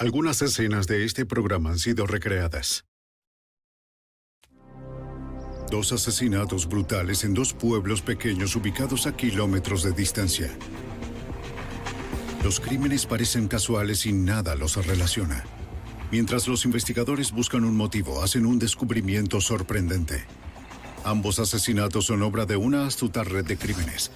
Algunas escenas de este programa han sido recreadas. Dos asesinatos brutales en dos pueblos pequeños ubicados a kilómetros de distancia. Los crímenes parecen casuales y nada los relaciona. Mientras los investigadores buscan un motivo, hacen un descubrimiento sorprendente. Ambos asesinatos son obra de una astuta red de crímenes.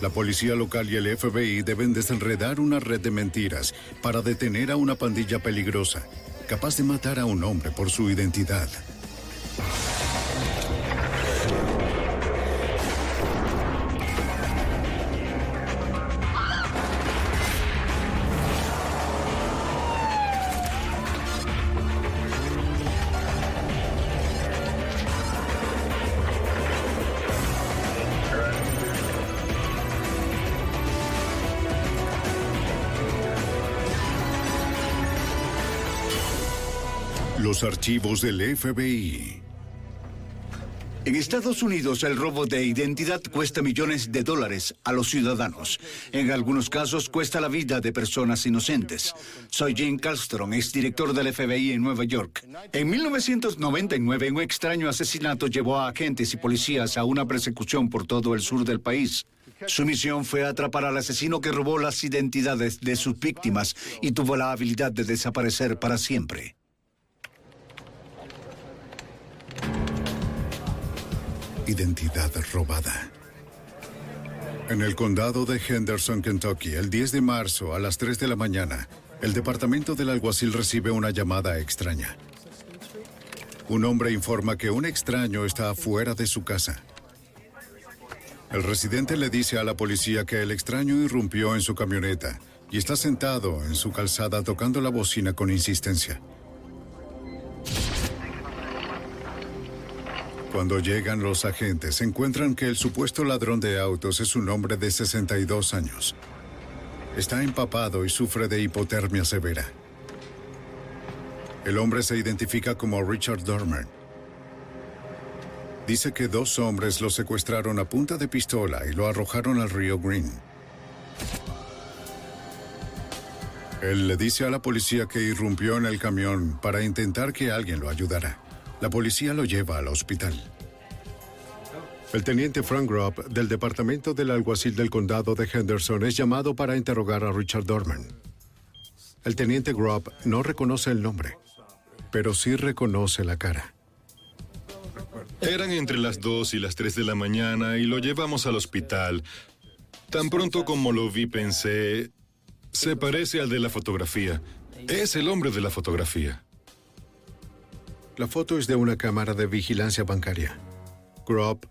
La policía local y el FBI deben desenredar una red de mentiras para detener a una pandilla peligrosa, capaz de matar a un hombre por su identidad. Los archivos del FBI. En Estados Unidos el robo de identidad cuesta millones de dólares a los ciudadanos. En algunos casos cuesta la vida de personas inocentes. Soy Jim Castron, exdirector del FBI en Nueva York. En 1999 un extraño asesinato llevó a agentes y policías a una persecución por todo el sur del país. Su misión fue atrapar al asesino que robó las identidades de sus víctimas y tuvo la habilidad de desaparecer para siempre. Identidad robada. En el condado de Henderson, Kentucky, el 10 de marzo a las 3 de la mañana, el departamento del alguacil recibe una llamada extraña. Un hombre informa que un extraño está afuera de su casa. El residente le dice a la policía que el extraño irrumpió en su camioneta y está sentado en su calzada tocando la bocina con insistencia. Cuando llegan los agentes, encuentran que el supuesto ladrón de autos es un hombre de 62 años. Está empapado y sufre de hipotermia severa. El hombre se identifica como Richard Dormer. Dice que dos hombres lo secuestraron a punta de pistola y lo arrojaron al río Green. Él le dice a la policía que irrumpió en el camión para intentar que alguien lo ayudara. La policía lo lleva al hospital. El teniente Frank Gropp del Departamento del Alguacil del Condado de Henderson es llamado para interrogar a Richard Dorman. El teniente Gropp no reconoce el nombre, pero sí reconoce la cara. Eran entre las 2 y las 3 de la mañana y lo llevamos al hospital. Tan pronto como lo vi pensé, se parece al de la fotografía. Es el hombre de la fotografía. La foto es de una cámara de vigilancia bancaria. Gropp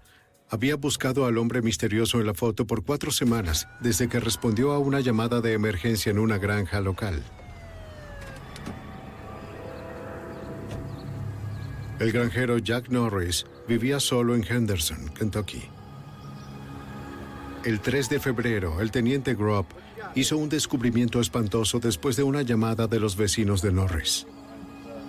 había buscado al hombre misterioso en la foto por cuatro semanas desde que respondió a una llamada de emergencia en una granja local. El granjero Jack Norris vivía solo en Henderson, Kentucky. El 3 de febrero, el teniente Gropp hizo un descubrimiento espantoso después de una llamada de los vecinos de Norris.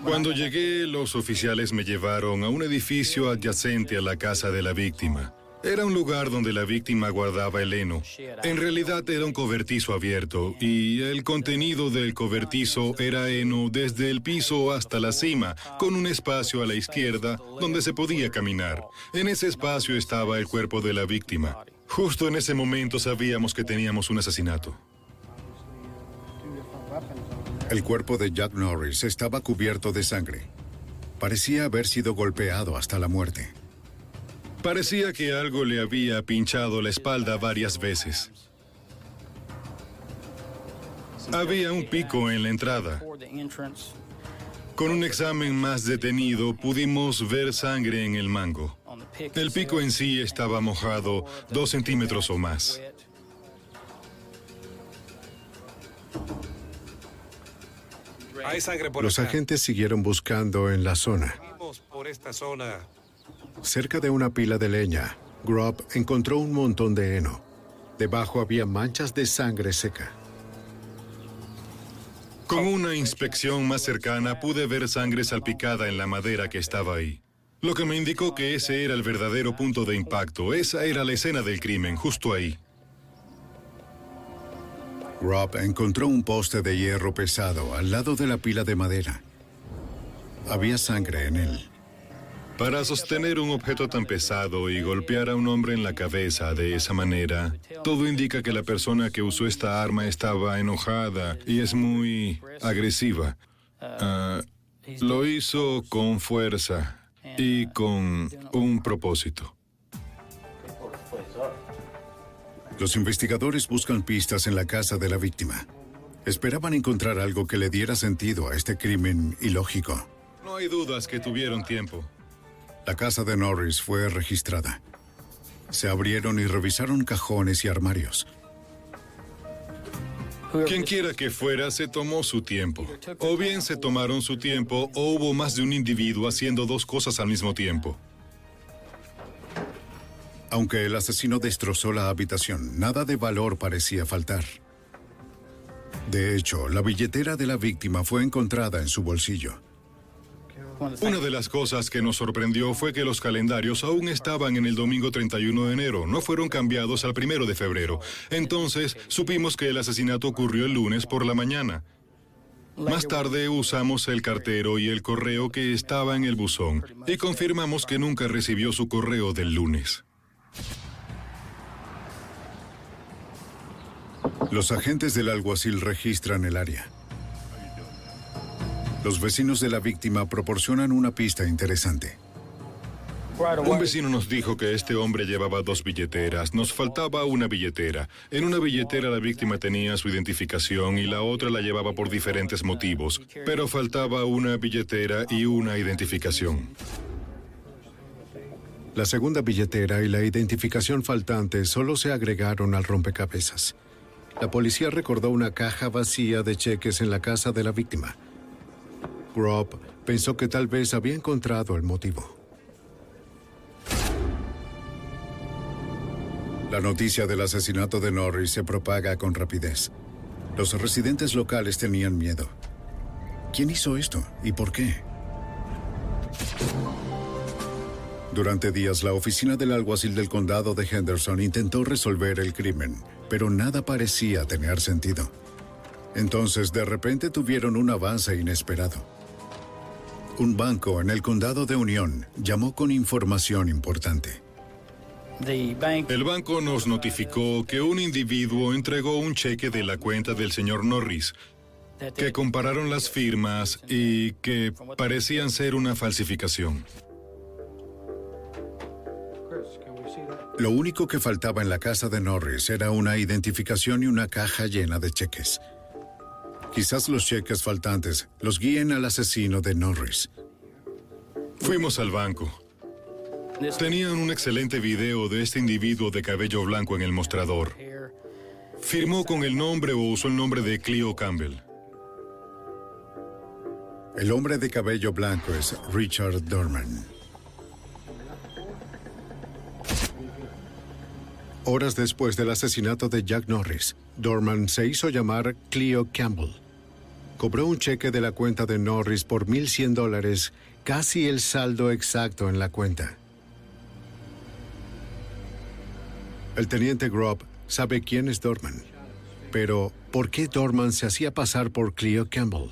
Cuando llegué, los oficiales me llevaron a un edificio adyacente a la casa de la víctima. Era un lugar donde la víctima guardaba el heno. En realidad era un cobertizo abierto y el contenido del cobertizo era heno desde el piso hasta la cima, con un espacio a la izquierda donde se podía caminar. En ese espacio estaba el cuerpo de la víctima. Justo en ese momento sabíamos que teníamos un asesinato. El cuerpo de Jack Norris estaba cubierto de sangre. Parecía haber sido golpeado hasta la muerte. Parecía que algo le había pinchado la espalda varias veces. Había un pico en la entrada. Con un examen más detenido pudimos ver sangre en el mango. El pico en sí estaba mojado dos centímetros o más. Hay sangre por Los agentes siguieron buscando en la zona. por esta zona. Cerca de una pila de leña, Grubb encontró un montón de heno. Debajo había manchas de sangre seca. Con una inspección más cercana pude ver sangre salpicada en la madera que estaba ahí. Lo que me indicó que ese era el verdadero punto de impacto. Esa era la escena del crimen, justo ahí. Rob encontró un poste de hierro pesado al lado de la pila de madera. Había sangre en él. Para sostener un objeto tan pesado y golpear a un hombre en la cabeza de esa manera, todo indica que la persona que usó esta arma estaba enojada y es muy agresiva. Ah, lo hizo con fuerza y con un propósito. Los investigadores buscan pistas en la casa de la víctima. Esperaban encontrar algo que le diera sentido a este crimen ilógico. No hay dudas que tuvieron tiempo. La casa de Norris fue registrada. Se abrieron y revisaron cajones y armarios. Quien quiera que fuera, se tomó su tiempo. O bien se tomaron su tiempo o hubo más de un individuo haciendo dos cosas al mismo tiempo. Aunque el asesino destrozó la habitación, nada de valor parecía faltar. De hecho, la billetera de la víctima fue encontrada en su bolsillo. Una de las cosas que nos sorprendió fue que los calendarios aún estaban en el domingo 31 de enero, no fueron cambiados al primero de febrero. Entonces, supimos que el asesinato ocurrió el lunes por la mañana. Más tarde usamos el cartero y el correo que estaba en el buzón y confirmamos que nunca recibió su correo del lunes. Los agentes del alguacil registran el área. Los vecinos de la víctima proporcionan una pista interesante. Un vecino nos dijo que este hombre llevaba dos billeteras. Nos faltaba una billetera. En una billetera la víctima tenía su identificación y la otra la llevaba por diferentes motivos. Pero faltaba una billetera y una identificación. La segunda billetera y la identificación faltante solo se agregaron al rompecabezas. La policía recordó una caja vacía de cheques en la casa de la víctima. Rob pensó que tal vez había encontrado el motivo. La noticia del asesinato de Norris se propaga con rapidez. Los residentes locales tenían miedo. ¿Quién hizo esto y por qué? Durante días, la oficina del alguacil del condado de Henderson intentó resolver el crimen, pero nada parecía tener sentido. Entonces, de repente tuvieron un avance inesperado. Un banco en el condado de Unión llamó con información importante. El banco nos notificó que un individuo entregó un cheque de la cuenta del señor Norris, que compararon las firmas y que parecían ser una falsificación. Lo único que faltaba en la casa de Norris era una identificación y una caja llena de cheques. Quizás los cheques faltantes los guíen al asesino de Norris. Fuimos al banco. Tenían un excelente video de este individuo de cabello blanco en el mostrador. Firmó con el nombre o usó el nombre de Cleo Campbell. El hombre de cabello blanco es Richard Dorman. Horas después del asesinato de Jack Norris, Dorman se hizo llamar Cleo Campbell. cobró un cheque de la cuenta de Norris por 1.100 dólares, casi el saldo exacto en la cuenta. El teniente Grob sabe quién es Dorman, pero ¿por qué Dorman se hacía pasar por Cleo Campbell?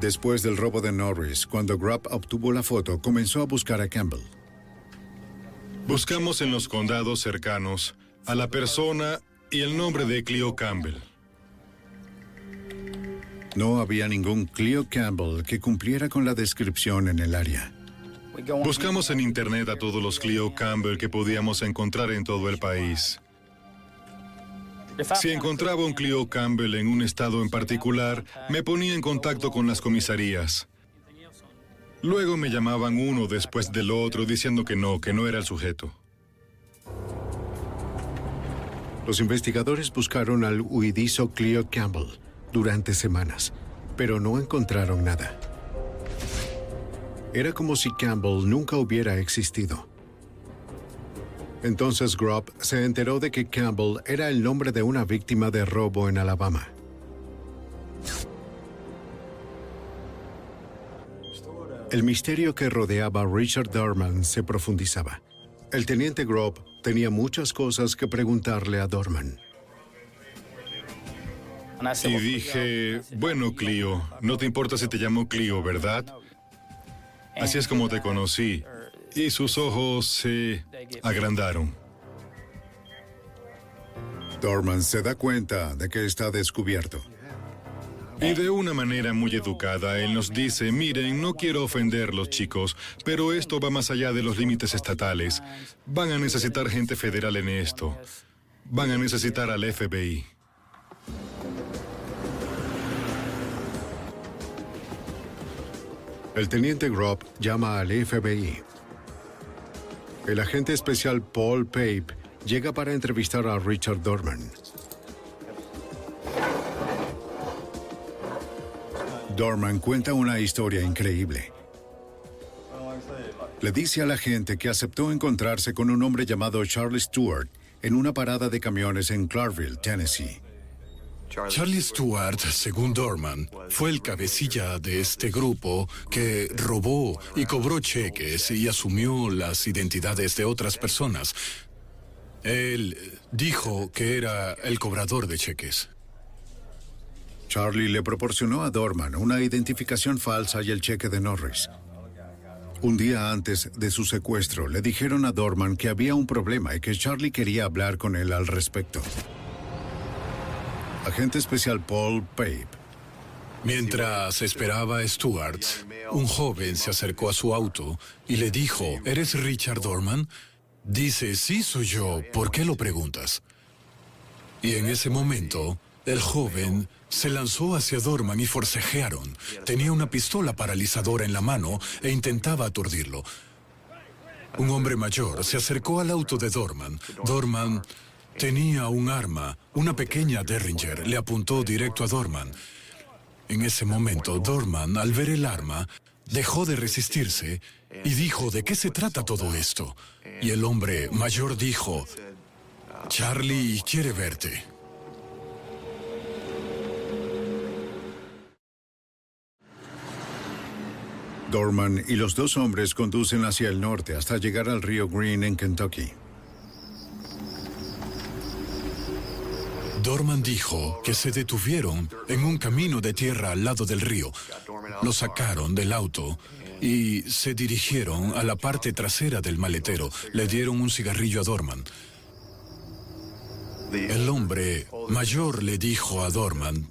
Después del robo de Norris, cuando Grubb obtuvo la foto, comenzó a buscar a Campbell. Buscamos en los condados cercanos a la persona y el nombre de Cleo Campbell. No había ningún Cleo Campbell que cumpliera con la descripción en el área. Buscamos en Internet a todos los Cleo Campbell que podíamos encontrar en todo el país. Si encontraba un Cleo Campbell en un estado en particular, me ponía en contacto con las comisarías. Luego me llamaban uno después del otro diciendo que no, que no era el sujeto. Los investigadores buscaron al huidizo Cleo Campbell durante semanas, pero no encontraron nada. Era como si Campbell nunca hubiera existido. Entonces Grubb se enteró de que Campbell era el nombre de una víctima de robo en Alabama. El misterio que rodeaba a Richard Dorman se profundizaba. El teniente Grubb tenía muchas cosas que preguntarle a Dorman. Y dije, bueno, Clio, no te importa si te llamo Clio, ¿verdad? Así es como te conocí y sus ojos se agrandaron. Dorman se da cuenta de que está descubierto. Y de una manera muy educada, él nos dice, miren, no quiero ofenderlos chicos, pero esto va más allá de los límites estatales. Van a necesitar gente federal en esto. Van a necesitar al FBI. El teniente Grob llama al FBI. El agente especial Paul Pape llega para entrevistar a Richard Dorman. Dorman cuenta una historia increíble. Le dice a la gente que aceptó encontrarse con un hombre llamado Charlie Stewart en una parada de camiones en Clarkville, Tennessee. Charlie Stewart, según Dorman, fue el cabecilla de este grupo que robó y cobró cheques y asumió las identidades de otras personas. Él dijo que era el cobrador de cheques. Charlie le proporcionó a Dorman una identificación falsa y el cheque de Norris. Un día antes de su secuestro, le dijeron a Dorman que había un problema y que Charlie quería hablar con él al respecto agente especial Paul Pape. Mientras esperaba a Stuart, un joven se acercó a su auto y le dijo, ¿eres Richard Dorman? Dice, sí soy yo, ¿por qué lo preguntas? Y en ese momento, el joven se lanzó hacia Dorman y forcejearon. Tenía una pistola paralizadora en la mano e intentaba aturdirlo. Un hombre mayor se acercó al auto de Dorman. Dorman Tenía un arma, una pequeña Derringer, le apuntó directo a Dorman. En ese momento, Dorman, al ver el arma, dejó de resistirse y dijo, ¿de qué se trata todo esto? Y el hombre mayor dijo, Charlie quiere verte. Dorman y los dos hombres conducen hacia el norte hasta llegar al río Green en Kentucky. Dorman dijo que se detuvieron en un camino de tierra al lado del río. Lo sacaron del auto y se dirigieron a la parte trasera del maletero. Le dieron un cigarrillo a Dorman. El hombre mayor le dijo a Dorman,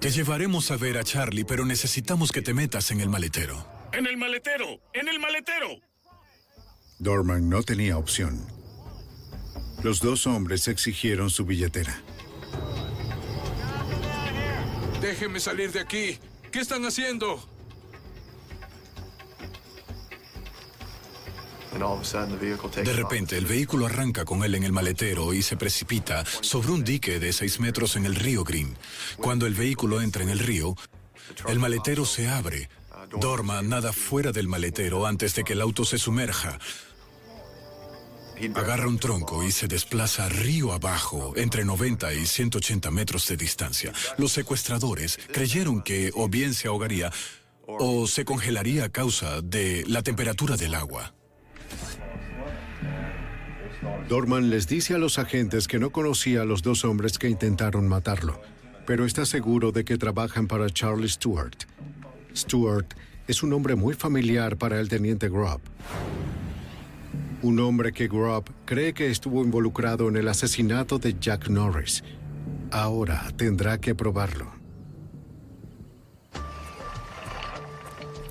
te llevaremos a ver a Charlie, pero necesitamos que te metas en el maletero. ¡En el maletero! ¡En el maletero! Dorman no tenía opción. Los dos hombres exigieron su billetera. Déjenme salir de aquí. ¿Qué están haciendo? De repente, el vehículo arranca con él en el maletero y se precipita sobre un dique de seis metros en el río Green. Cuando el vehículo entra en el río, el maletero se abre. Dorma nada fuera del maletero antes de que el auto se sumerja. Agarra un tronco y se desplaza río abajo, entre 90 y 180 metros de distancia. Los secuestradores creyeron que o bien se ahogaría o se congelaría a causa de la temperatura del agua. Dorman les dice a los agentes que no conocía a los dos hombres que intentaron matarlo, pero está seguro de que trabajan para Charlie Stewart. Stewart es un hombre muy familiar para el teniente Grubb. Un hombre que Grubb cree que estuvo involucrado en el asesinato de Jack Norris. Ahora tendrá que probarlo.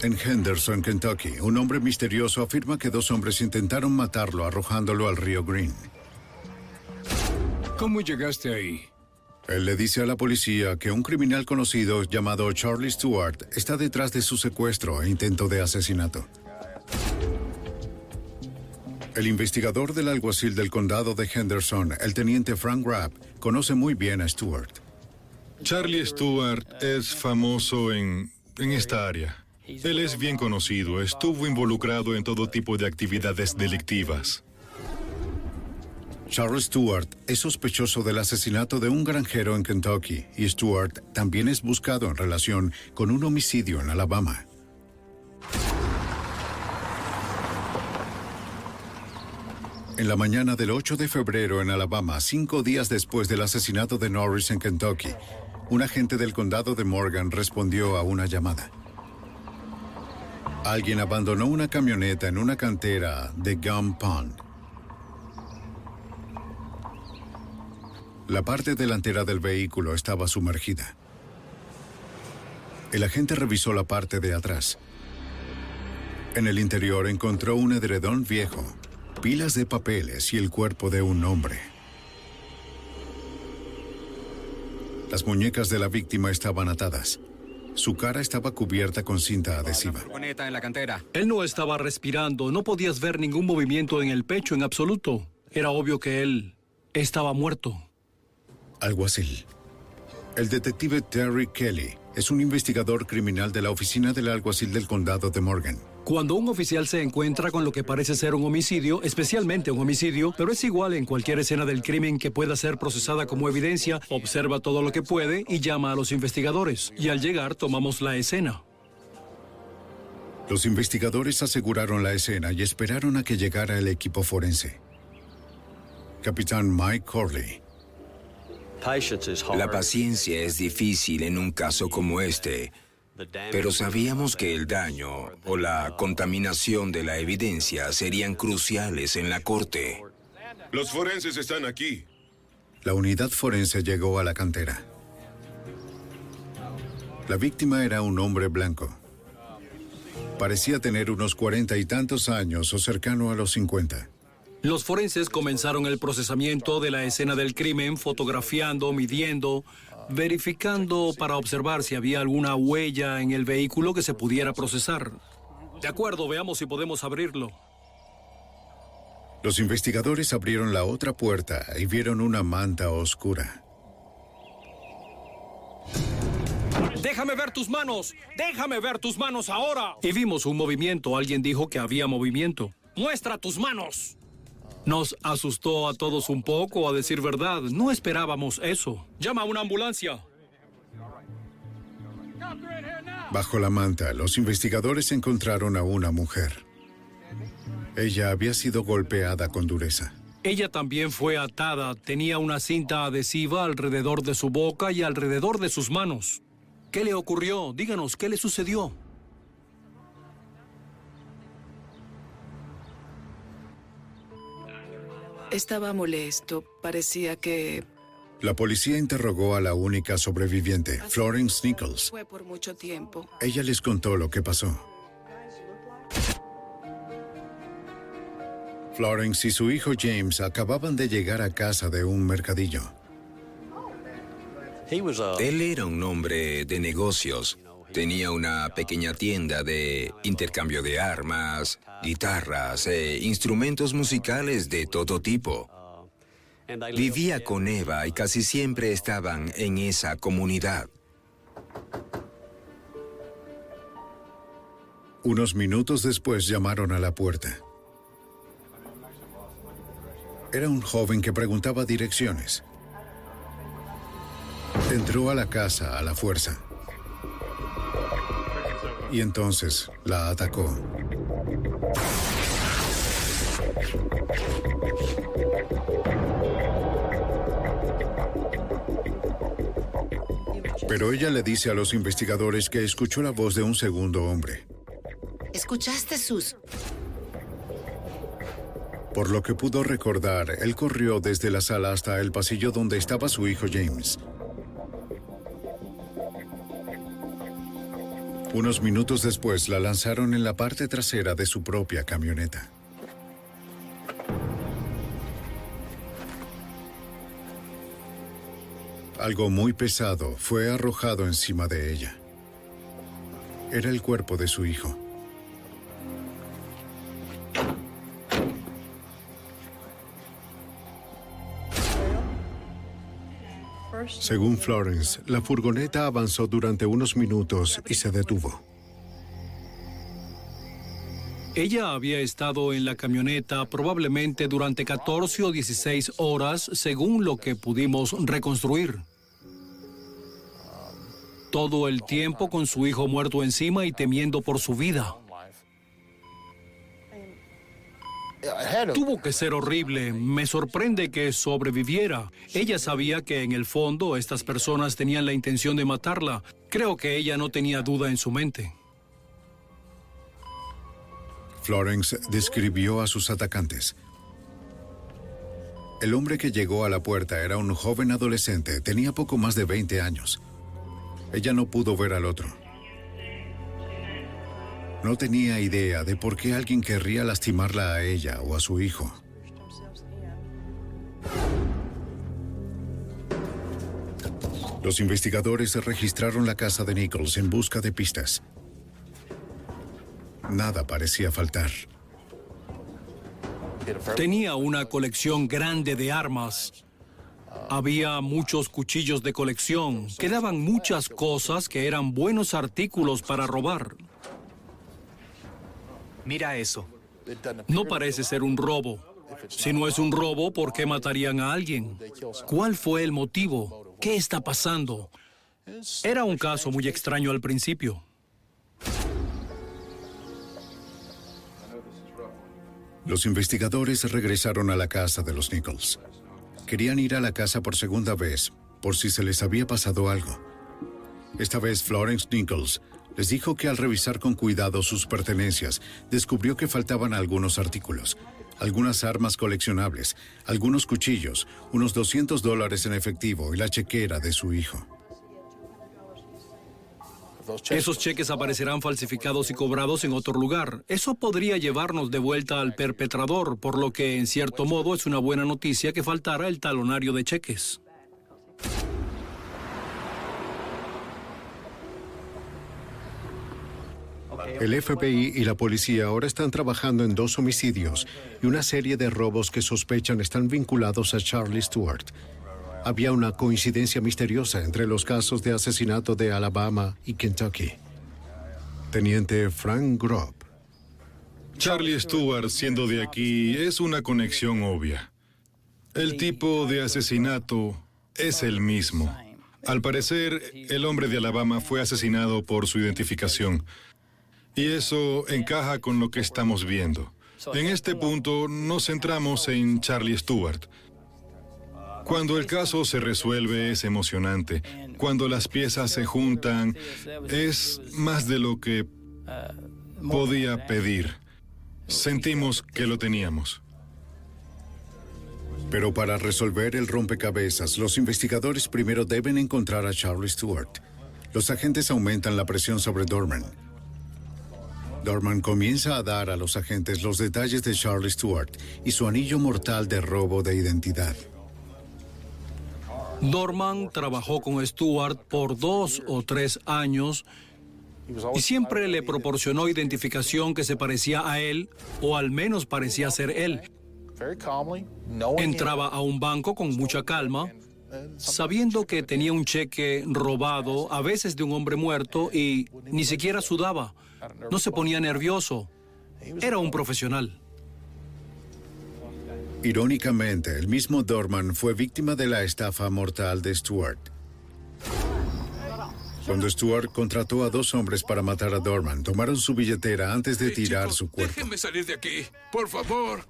En Henderson, Kentucky, un hombre misterioso afirma que dos hombres intentaron matarlo arrojándolo al río Green. ¿Cómo llegaste ahí? Él le dice a la policía que un criminal conocido llamado Charlie Stewart está detrás de su secuestro e intento de asesinato. El investigador del alguacil del condado de Henderson, el teniente Frank Rapp, conoce muy bien a Stewart. Charlie Stewart es famoso en, en esta área. Él es bien conocido, estuvo involucrado en todo tipo de actividades delictivas. Charles Stewart es sospechoso del asesinato de un granjero en Kentucky y Stewart también es buscado en relación con un homicidio en Alabama. En la mañana del 8 de febrero en Alabama, cinco días después del asesinato de Norris en Kentucky, un agente del condado de Morgan respondió a una llamada. Alguien abandonó una camioneta en una cantera de Gum Pond. La parte delantera del vehículo estaba sumergida. El agente revisó la parte de atrás. En el interior encontró un edredón viejo, pilas de papeles y el cuerpo de un hombre. Las muñecas de la víctima estaban atadas. Su cara estaba cubierta con cinta adhesiva. en la cantera. Él no estaba respirando, no podías ver ningún movimiento en el pecho en absoluto. Era obvio que él estaba muerto. Alguacil. El detective Terry Kelly es un investigador criminal de la oficina del alguacil del condado de Morgan. Cuando un oficial se encuentra con lo que parece ser un homicidio, especialmente un homicidio, pero es igual en cualquier escena del crimen que pueda ser procesada como evidencia, observa todo lo que puede y llama a los investigadores. Y al llegar tomamos la escena. Los investigadores aseguraron la escena y esperaron a que llegara el equipo forense. Capitán Mike Corley. La paciencia es difícil en un caso como este, pero sabíamos que el daño o la contaminación de la evidencia serían cruciales en la corte. Los forenses están aquí. La unidad forense llegó a la cantera. La víctima era un hombre blanco. Parecía tener unos cuarenta y tantos años o cercano a los cincuenta. Los forenses comenzaron el procesamiento de la escena del crimen, fotografiando, midiendo, verificando para observar si había alguna huella en el vehículo que se pudiera procesar. De acuerdo, veamos si podemos abrirlo. Los investigadores abrieron la otra puerta y vieron una manta oscura. Déjame ver tus manos. Déjame ver tus manos ahora. Y vimos un movimiento. Alguien dijo que había movimiento. Muestra tus manos. Nos asustó a todos un poco, a decir verdad. No esperábamos eso. Llama a una ambulancia. Bajo la manta, los investigadores encontraron a una mujer. Ella había sido golpeada con dureza. Ella también fue atada. Tenía una cinta adhesiva alrededor de su boca y alrededor de sus manos. ¿Qué le ocurrió? Díganos, ¿qué le sucedió? Estaba molesto. Parecía que... La policía interrogó a la única sobreviviente, Florence Nichols. Fue por mucho tiempo. Ella les contó lo que pasó. Florence y su hijo James acababan de llegar a casa de un mercadillo. Él era un hombre de negocios. Tenía una pequeña tienda de intercambio de armas, guitarras e instrumentos musicales de todo tipo. Vivía con Eva y casi siempre estaban en esa comunidad. Unos minutos después llamaron a la puerta. Era un joven que preguntaba direcciones. Entró a la casa a la fuerza. Y entonces la atacó. Pero ella le dice a los investigadores que escuchó la voz de un segundo hombre. ¿Escuchaste, Sus? Por lo que pudo recordar, él corrió desde la sala hasta el pasillo donde estaba su hijo James. Unos minutos después la lanzaron en la parte trasera de su propia camioneta. Algo muy pesado fue arrojado encima de ella. Era el cuerpo de su hijo. Según Florence, la furgoneta avanzó durante unos minutos y se detuvo. Ella había estado en la camioneta probablemente durante 14 o 16 horas, según lo que pudimos reconstruir. Todo el tiempo con su hijo muerto encima y temiendo por su vida. Tuvo que ser horrible. Me sorprende que sobreviviera. Ella sabía que en el fondo estas personas tenían la intención de matarla. Creo que ella no tenía duda en su mente. Florence describió a sus atacantes. El hombre que llegó a la puerta era un joven adolescente, tenía poco más de 20 años. Ella no pudo ver al otro. No tenía idea de por qué alguien querría lastimarla a ella o a su hijo. Los investigadores registraron la casa de Nichols en busca de pistas. Nada parecía faltar. Tenía una colección grande de armas. Había muchos cuchillos de colección. Quedaban muchas cosas que eran buenos artículos para robar. Mira eso. No parece ser un robo. Si no es un robo, ¿por qué matarían a alguien? ¿Cuál fue el motivo? ¿Qué está pasando? Era un caso muy extraño al principio. Los investigadores regresaron a la casa de los Nichols. Querían ir a la casa por segunda vez, por si se les había pasado algo. Esta vez Florence Nichols les dijo que al revisar con cuidado sus pertenencias, descubrió que faltaban algunos artículos, algunas armas coleccionables, algunos cuchillos, unos 200 dólares en efectivo y la chequera de su hijo. Esos cheques aparecerán falsificados y cobrados en otro lugar. Eso podría llevarnos de vuelta al perpetrador, por lo que en cierto modo es una buena noticia que faltara el talonario de cheques. El FBI y la policía ahora están trabajando en dos homicidios y una serie de robos que sospechan están vinculados a Charlie Stewart. Había una coincidencia misteriosa entre los casos de asesinato de Alabama y Kentucky. Teniente Frank Grob. Charlie Stewart, siendo de aquí, es una conexión obvia. El tipo de asesinato es el mismo. Al parecer, el hombre de Alabama fue asesinado por su identificación. Y eso encaja con lo que estamos viendo. En este punto nos centramos en Charlie Stewart. Cuando el caso se resuelve es emocionante. Cuando las piezas se juntan es más de lo que podía pedir. Sentimos que lo teníamos. Pero para resolver el rompecabezas, los investigadores primero deben encontrar a Charlie Stewart. Los agentes aumentan la presión sobre Dorman. Dorman comienza a dar a los agentes los detalles de Charlie Stewart y su anillo mortal de robo de identidad. Dorman trabajó con Stewart por dos o tres años y siempre le proporcionó identificación que se parecía a él, o al menos parecía ser él. Entraba a un banco con mucha calma, sabiendo que tenía un cheque robado, a veces de un hombre muerto, y ni siquiera sudaba. No se ponía nervioso. Era un profesional. Irónicamente, el mismo Dorman fue víctima de la estafa mortal de Stewart. Cuando Stewart contrató a dos hombres para matar a Dorman, tomaron su billetera antes de tirar su cuerpo. Déjenme salir de aquí, por favor.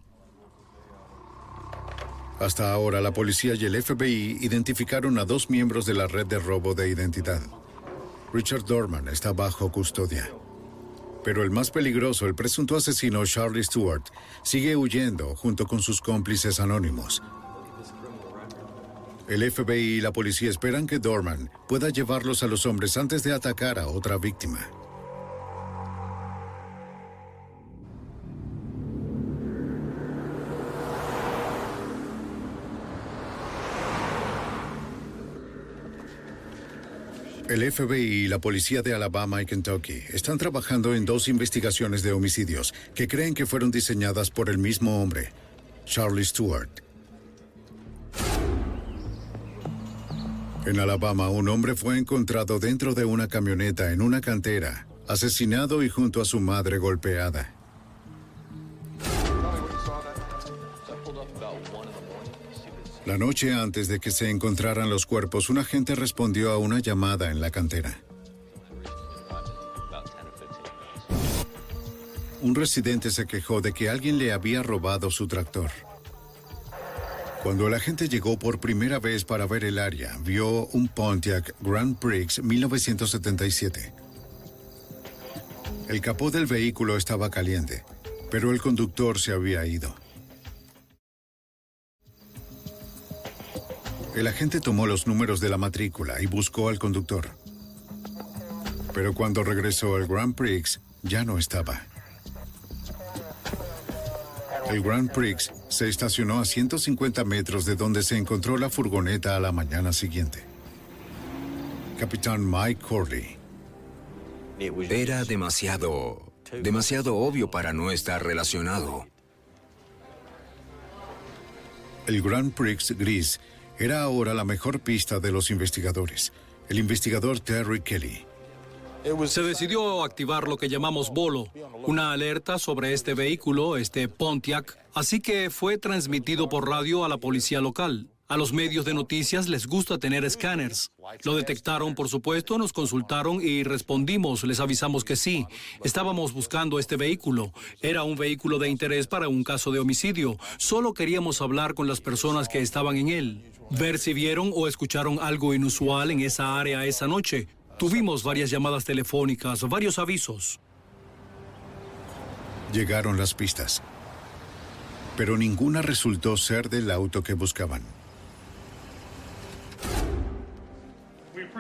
Hasta ahora, la policía y el FBI identificaron a dos miembros de la red de robo de identidad. Richard Dorman está bajo custodia. Pero el más peligroso, el presunto asesino Charlie Stewart, sigue huyendo junto con sus cómplices anónimos. El FBI y la policía esperan que Dorman pueda llevarlos a los hombres antes de atacar a otra víctima. El FBI y la policía de Alabama y Kentucky están trabajando en dos investigaciones de homicidios que creen que fueron diseñadas por el mismo hombre, Charlie Stewart. En Alabama, un hombre fue encontrado dentro de una camioneta en una cantera, asesinado y junto a su madre golpeada. La noche antes de que se encontraran los cuerpos, un agente respondió a una llamada en la cantera. Un residente se quejó de que alguien le había robado su tractor. Cuando el agente llegó por primera vez para ver el área, vio un Pontiac Grand Prix 1977. El capó del vehículo estaba caliente, pero el conductor se había ido. El agente tomó los números de la matrícula y buscó al conductor. Pero cuando regresó el Grand Prix, ya no estaba. El Grand Prix se estacionó a 150 metros de donde se encontró la furgoneta a la mañana siguiente. Capitán Mike Corley. Era demasiado, demasiado obvio para no estar relacionado. El Grand Prix gris era ahora la mejor pista de los investigadores. El investigador Terry Kelly. Se decidió activar lo que llamamos bolo, una alerta sobre este vehículo, este Pontiac, así que fue transmitido por radio a la policía local. A los medios de noticias les gusta tener escáneres. Lo detectaron, por supuesto, nos consultaron y respondimos, les avisamos que sí. Estábamos buscando este vehículo. Era un vehículo de interés para un caso de homicidio. Solo queríamos hablar con las personas que estaban en él, ver si vieron o escucharon algo inusual en esa área esa noche. Tuvimos varias llamadas telefónicas, varios avisos. Llegaron las pistas, pero ninguna resultó ser del auto que buscaban.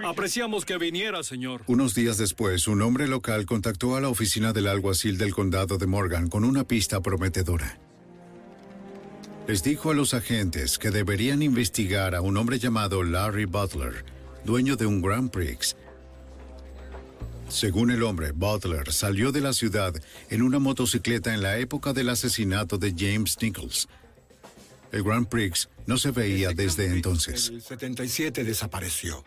Apreciamos que viniera, señor. Unos días después, un hombre local contactó a la oficina del alguacil del condado de Morgan con una pista prometedora. Les dijo a los agentes que deberían investigar a un hombre llamado Larry Butler, dueño de un Grand Prix. Según el hombre, Butler salió de la ciudad en una motocicleta en la época del asesinato de James Nichols. El Grand Prix no se veía desde entonces. El 77 desapareció.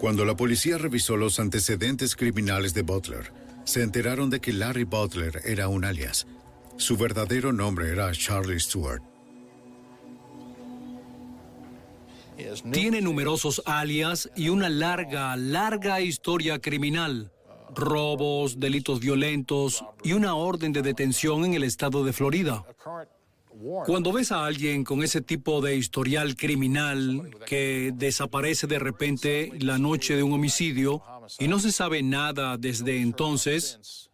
Cuando la policía revisó los antecedentes criminales de Butler, se enteraron de que Larry Butler era un alias. Su verdadero nombre era Charlie Stewart. Tiene numerosos alias y una larga, larga historia criminal. Robos, delitos violentos y una orden de detención en el estado de Florida. Cuando ves a alguien con ese tipo de historial criminal que desaparece de repente la noche de un homicidio y no se sabe nada desde entonces,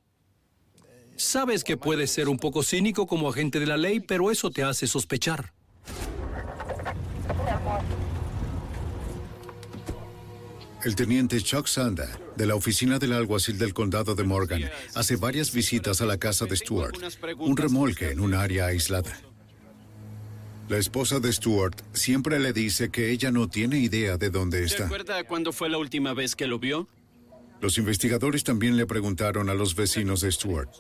sabes que puedes ser un poco cínico como agente de la ley, pero eso te hace sospechar. El teniente Chuck Sanda, de la oficina del alguacil del condado de Morgan, hace varias visitas a la casa de Stewart, un remolque en un área aislada. La esposa de Stewart siempre le dice que ella no tiene idea de dónde está. ¿Recuerda cuándo fue la última vez que lo vio? Los investigadores también le preguntaron a los vecinos de Stewart.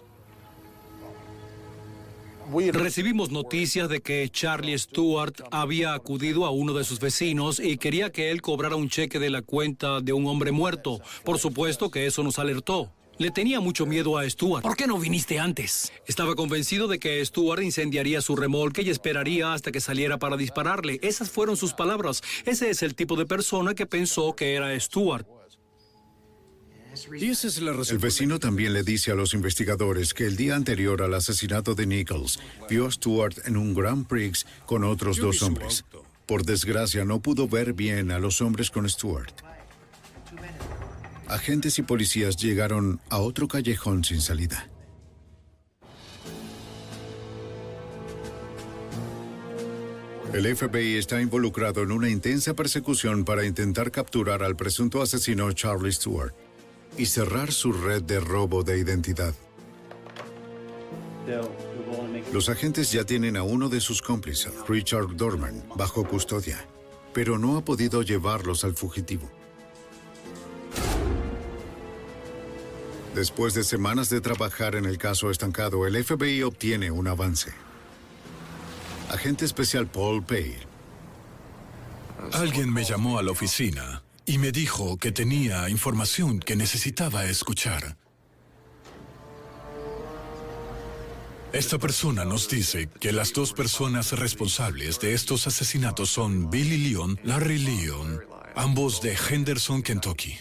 Recibimos noticias de que Charlie Stewart había acudido a uno de sus vecinos y quería que él cobrara un cheque de la cuenta de un hombre muerto. Por supuesto que eso nos alertó. Le tenía mucho miedo a Stuart. ¿Por qué no viniste antes? Estaba convencido de que Stuart incendiaría su remolque y esperaría hasta que saliera para dispararle. Esas fueron sus palabras. Ese es el tipo de persona que pensó que era Stuart. El vecino también le dice a los investigadores que el día anterior al asesinato de Nichols vio a Stuart en un Grand Prix con otros dos hombres. Por desgracia no pudo ver bien a los hombres con Stuart. Agentes y policías llegaron a otro callejón sin salida. El FBI está involucrado en una intensa persecución para intentar capturar al presunto asesino Charlie Stewart y cerrar su red de robo de identidad. Los agentes ya tienen a uno de sus cómplices, Richard Dorman, bajo custodia, pero no ha podido llevarlos al fugitivo. Después de semanas de trabajar en el caso estancado, el FBI obtiene un avance. Agente especial Paul Pay. Alguien me llamó a la oficina y me dijo que tenía información que necesitaba escuchar. Esta persona nos dice que las dos personas responsables de estos asesinatos son Billy Leon, Larry Leon, ambos de Henderson, Kentucky.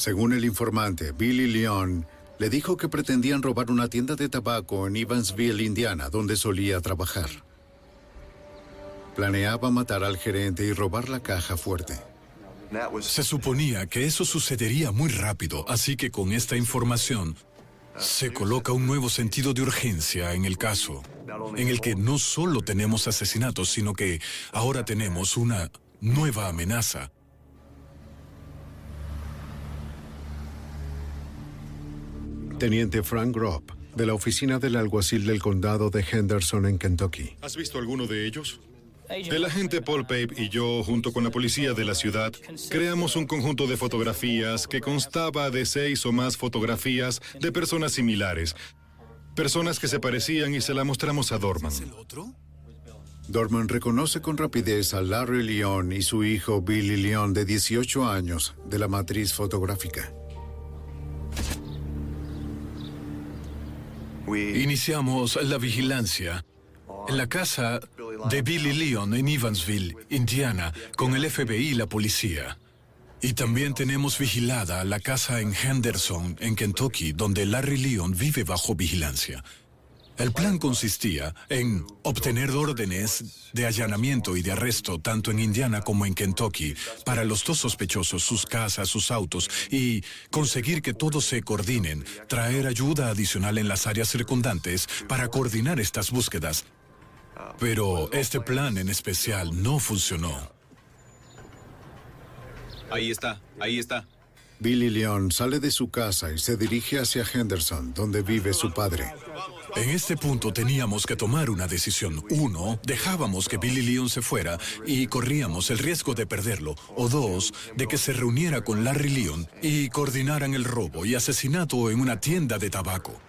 Según el informante, Billy Leon le dijo que pretendían robar una tienda de tabaco en Evansville, Indiana, donde solía trabajar. Planeaba matar al gerente y robar la caja fuerte. Se suponía que eso sucedería muy rápido, así que con esta información se coloca un nuevo sentido de urgencia en el caso, en el que no solo tenemos asesinatos, sino que ahora tenemos una nueva amenaza. Teniente Frank Gropp, de la oficina del alguacil del condado de Henderson en Kentucky. ¿Has visto alguno de ellos? El agente Paul Pape y yo, junto con la policía de la ciudad, creamos un conjunto de fotografías que constaba de seis o más fotografías de personas similares. Personas que se parecían y se la mostramos a Dorman. Dorman reconoce con rapidez a Larry Leon y su hijo Billy Leon de 18 años de la matriz fotográfica. Iniciamos la vigilancia en la casa de Billy Leon en Evansville, Indiana, con el FBI y la policía. Y también tenemos vigilada la casa en Henderson, en Kentucky, donde Larry Leon vive bajo vigilancia. El plan consistía en obtener órdenes de allanamiento y de arresto tanto en Indiana como en Kentucky para los dos sospechosos, sus casas, sus autos y conseguir que todos se coordinen, traer ayuda adicional en las áreas circundantes para coordinar estas búsquedas. Pero este plan en especial no funcionó. Ahí está, ahí está. Billy Leon sale de su casa y se dirige hacia Henderson, donde vive su padre. En este punto teníamos que tomar una decisión. Uno, dejábamos que Billy Leon se fuera y corríamos el riesgo de perderlo. O dos, de que se reuniera con Larry Leon y coordinaran el robo y asesinato en una tienda de tabaco.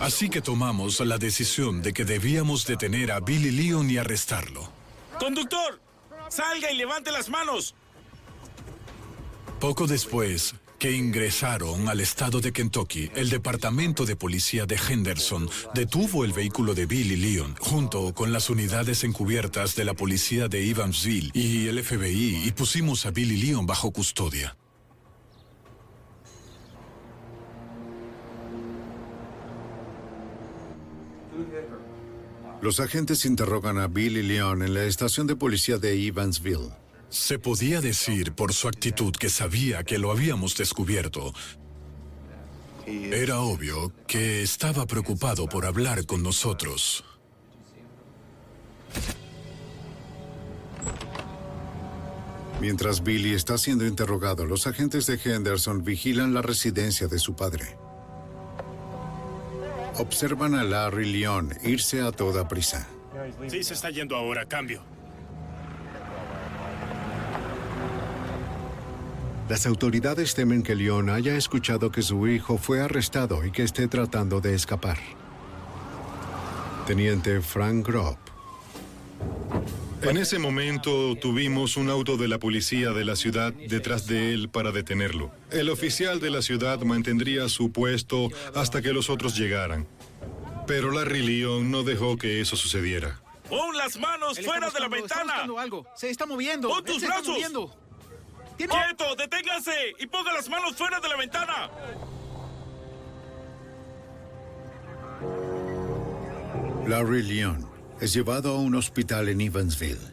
Así que tomamos la decisión de que debíamos detener a Billy Leon y arrestarlo. ¡Conductor! ¡Salga y levante las manos! Poco después que ingresaron al estado de Kentucky, el departamento de policía de Henderson detuvo el vehículo de Billy Leon junto con las unidades encubiertas de la policía de Evansville y el FBI y pusimos a Billy Leon bajo custodia. Los agentes interrogan a Billy Leon en la estación de policía de Evansville. Se podía decir por su actitud que sabía que lo habíamos descubierto. Era obvio que estaba preocupado por hablar con nosotros. Mientras Billy está siendo interrogado, los agentes de Henderson vigilan la residencia de su padre. Observan a Larry Leon irse a toda prisa. Sí, se está yendo ahora, cambio. Las autoridades temen que Leon haya escuchado que su hijo fue arrestado y que esté tratando de escapar. Teniente Frank Grob. En ese momento tuvimos un auto de la policía de la ciudad detrás de él para detenerlo. El oficial de la ciudad mantendría su puesto hasta que los otros llegaran. Pero Larry Leon no dejó que eso sucediera. ¡Pon las manos fuera de la ventana! algo. Se está moviendo. ¡Pon tus Se está brazos! ¡Quieto! ¡Deténganse! ¡Y ponga las manos fuera de la ventana! Larry Leon es llevado a un hospital en Evansville,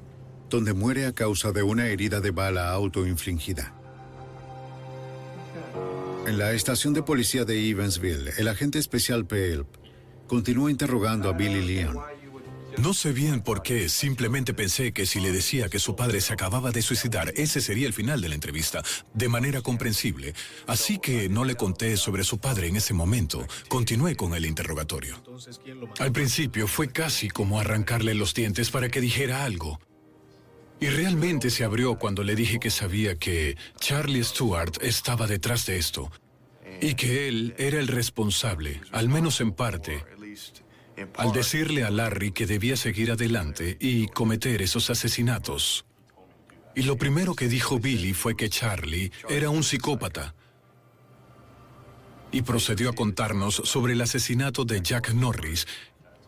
donde muere a causa de una herida de bala autoinfligida. En la estación de policía de Evansville, el agente especial Pelp continúa interrogando a Billy Leon. No sé bien por qué, simplemente pensé que si le decía que su padre se acababa de suicidar, ese sería el final de la entrevista, de manera comprensible. Así que no le conté sobre su padre en ese momento. Continué con el interrogatorio. Al principio fue casi como arrancarle los dientes para que dijera algo. Y realmente se abrió cuando le dije que sabía que Charlie Stewart estaba detrás de esto y que él era el responsable, al menos en parte, al decirle a Larry que debía seguir adelante y cometer esos asesinatos. Y lo primero que dijo Billy fue que Charlie era un psicópata. Y procedió a contarnos sobre el asesinato de Jack Norris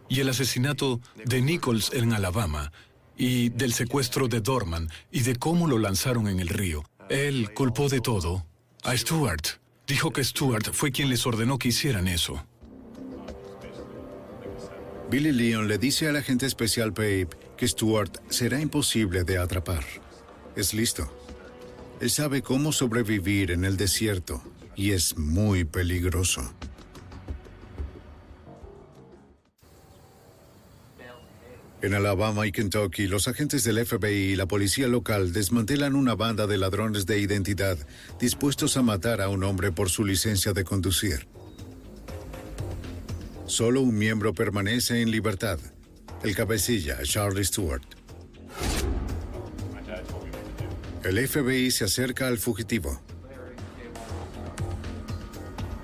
y el asesinato de Nichols en Alabama y del secuestro de Dorman y de cómo lo lanzaron en el río. Él culpó de todo a Stewart. Dijo que Stewart fue quien les ordenó que hicieran eso. Billy Leon le dice al agente especial Pape que Stewart será imposible de atrapar. Es listo. Él sabe cómo sobrevivir en el desierto y es muy peligroso. En Alabama y Kentucky, los agentes del FBI y la policía local desmantelan una banda de ladrones de identidad dispuestos a matar a un hombre por su licencia de conducir. Solo un miembro permanece en libertad, el cabecilla Charlie Stewart. El FBI se acerca al fugitivo.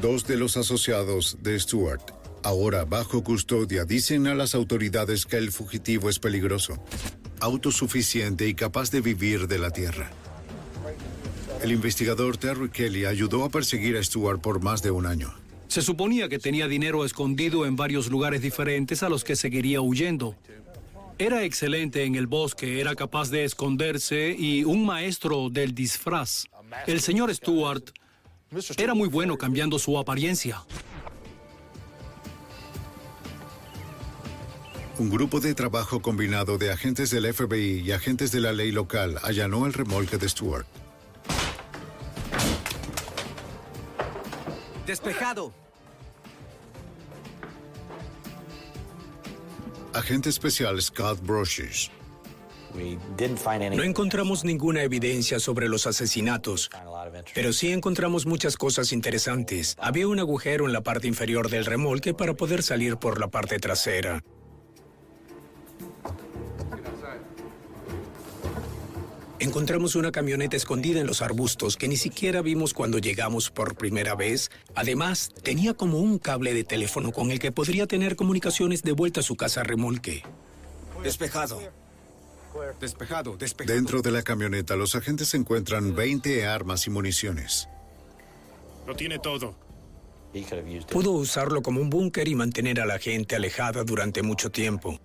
Dos de los asociados de Stewart, ahora bajo custodia, dicen a las autoridades que el fugitivo es peligroso, autosuficiente y capaz de vivir de la tierra. El investigador Terry Kelly ayudó a perseguir a Stewart por más de un año. Se suponía que tenía dinero escondido en varios lugares diferentes a los que seguiría huyendo. Era excelente en el bosque, era capaz de esconderse y un maestro del disfraz. El señor Stewart era muy bueno cambiando su apariencia. Un grupo de trabajo combinado de agentes del FBI y agentes de la ley local allanó el remolque de Stewart. Despejado. Agente especial Scott Brocious. No encontramos ninguna evidencia sobre los asesinatos, pero sí encontramos muchas cosas interesantes. Había un agujero en la parte inferior del remolque para poder salir por la parte trasera. Encontramos una camioneta escondida en los arbustos que ni siquiera vimos cuando llegamos por primera vez. Además, tenía como un cable de teléfono con el que podría tener comunicaciones de vuelta a su casa remolque. Despejado. Despejado, despejado. Dentro de la camioneta, los agentes encuentran 20 armas y municiones. Lo tiene todo. Pudo usarlo como un búnker y mantener a la gente alejada durante mucho tiempo.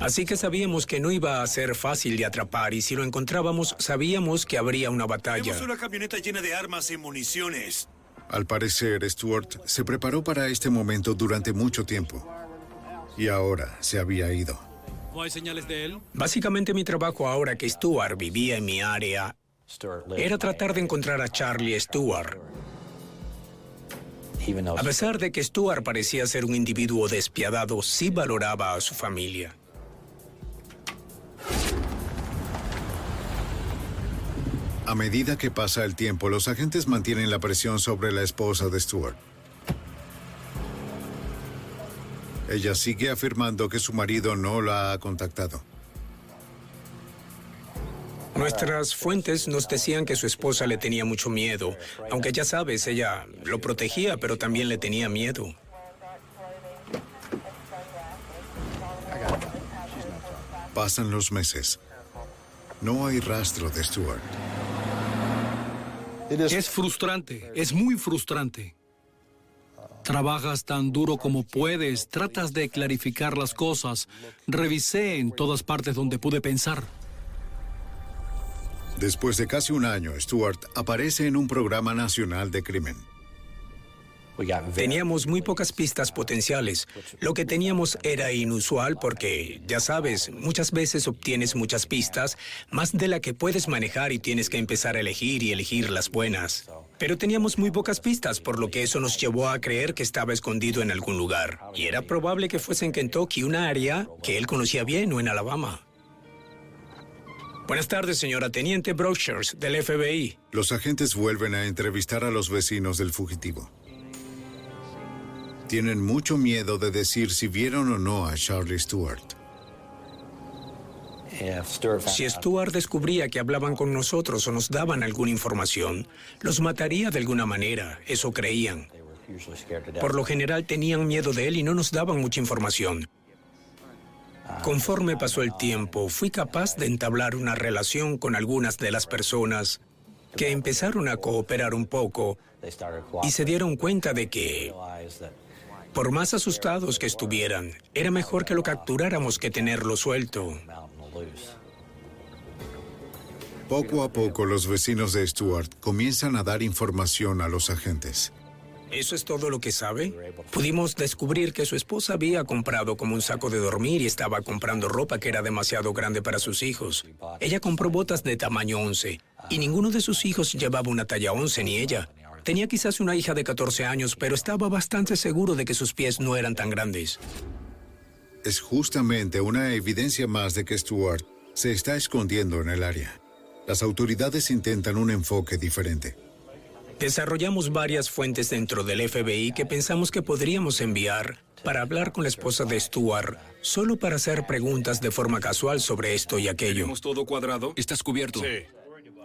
Así que sabíamos que no iba a ser fácil de atrapar y si lo encontrábamos sabíamos que habría una batalla. Tenemos una camioneta llena de armas y municiones. Al parecer, Stuart se preparó para este momento durante mucho tiempo. Y ahora se había ido. ¿No hay señales de él? Básicamente mi trabajo ahora que Stuart vivía en mi área era tratar de encontrar a Charlie Stewart. A pesar de que Stuart parecía ser un individuo despiadado, sí valoraba a su familia. A medida que pasa el tiempo, los agentes mantienen la presión sobre la esposa de Stuart. Ella sigue afirmando que su marido no la ha contactado. Nuestras fuentes nos decían que su esposa le tenía mucho miedo, aunque ya sabes, ella lo protegía, pero también le tenía miedo. Pasan los meses. No hay rastro de Stuart. Es frustrante, es muy frustrante. Trabajas tan duro como puedes, tratas de clarificar las cosas. Revisé en todas partes donde pude pensar. Después de casi un año, Stuart aparece en un programa nacional de crimen. Teníamos muy pocas pistas potenciales. Lo que teníamos era inusual porque, ya sabes, muchas veces obtienes muchas pistas, más de la que puedes manejar y tienes que empezar a elegir y elegir las buenas. Pero teníamos muy pocas pistas, por lo que eso nos llevó a creer que estaba escondido en algún lugar. Y era probable que fuese en Kentucky, una área que él conocía bien, o en Alabama. Buenas tardes, señora Teniente Brochers, del FBI. Los agentes vuelven a entrevistar a los vecinos del fugitivo. Tienen mucho miedo de decir si vieron o no a Charlie Stewart. Si Stuart descubría que hablaban con nosotros o nos daban alguna información, los mataría de alguna manera, eso creían. Por lo general tenían miedo de él y no nos daban mucha información. Conforme pasó el tiempo, fui capaz de entablar una relación con algunas de las personas que empezaron a cooperar un poco y se dieron cuenta de que por más asustados que estuvieran, era mejor que lo capturáramos que tenerlo suelto. Poco a poco los vecinos de Stuart comienzan a dar información a los agentes. ¿Eso es todo lo que sabe? Pudimos descubrir que su esposa había comprado como un saco de dormir y estaba comprando ropa que era demasiado grande para sus hijos. Ella compró botas de tamaño 11 y ninguno de sus hijos llevaba una talla 11 ni ella. Tenía quizás una hija de 14 años, pero estaba bastante seguro de que sus pies no eran tan grandes. Es justamente una evidencia más de que Stuart se está escondiendo en el área. Las autoridades intentan un enfoque diferente. Desarrollamos varias fuentes dentro del FBI que pensamos que podríamos enviar para hablar con la esposa de Stuart, solo para hacer preguntas de forma casual sobre esto y aquello. ¿Tenemos todo cuadrado? ¿Estás cubierto? Sí.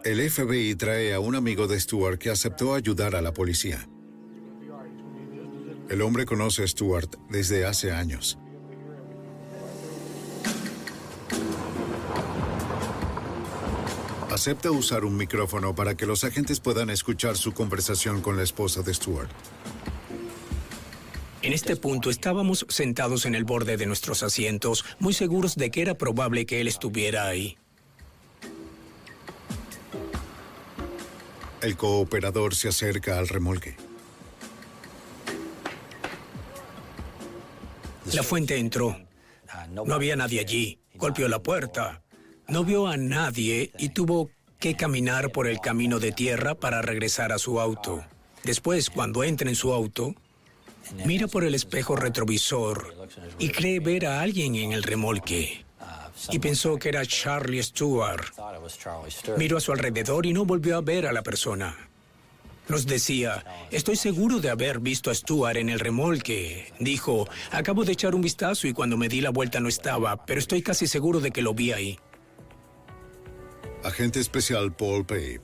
El FBI trae a un amigo de Stuart que aceptó ayudar a la policía. El hombre conoce a Stuart desde hace años. Acepta usar un micrófono para que los agentes puedan escuchar su conversación con la esposa de Stuart. En este punto estábamos sentados en el borde de nuestros asientos, muy seguros de que era probable que él estuviera ahí. El cooperador se acerca al remolque. La fuente entró. No había nadie allí. Golpeó la puerta. No vio a nadie y tuvo que caminar por el camino de tierra para regresar a su auto. Después, cuando entra en su auto, mira por el espejo retrovisor y cree ver a alguien en el remolque. Y pensó que era Charlie Stewart. Miró a su alrededor y no volvió a ver a la persona. Nos decía, estoy seguro de haber visto a Stuart en el remolque. Dijo, acabo de echar un vistazo y cuando me di la vuelta no estaba, pero estoy casi seguro de que lo vi ahí. Agente especial Paul Pape.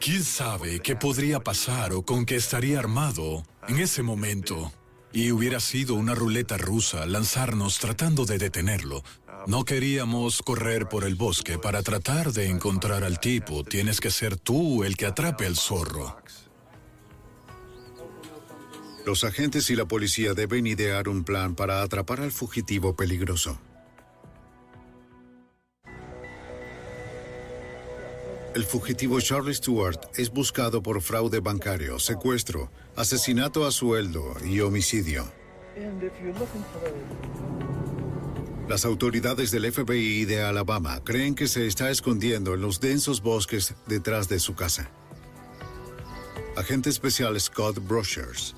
¿Quién sabe qué podría pasar o con qué estaría armado en ese momento? Y hubiera sido una ruleta rusa lanzarnos tratando de detenerlo. No queríamos correr por el bosque para tratar de encontrar al tipo. Tienes que ser tú el que atrape al zorro. Los agentes y la policía deben idear un plan para atrapar al fugitivo peligroso. El fugitivo Charlie Stewart es buscado por fraude bancario, secuestro, asesinato a sueldo y homicidio. Las autoridades del FBI de Alabama creen que se está escondiendo en los densos bosques detrás de su casa. Agente especial Scott Brochers.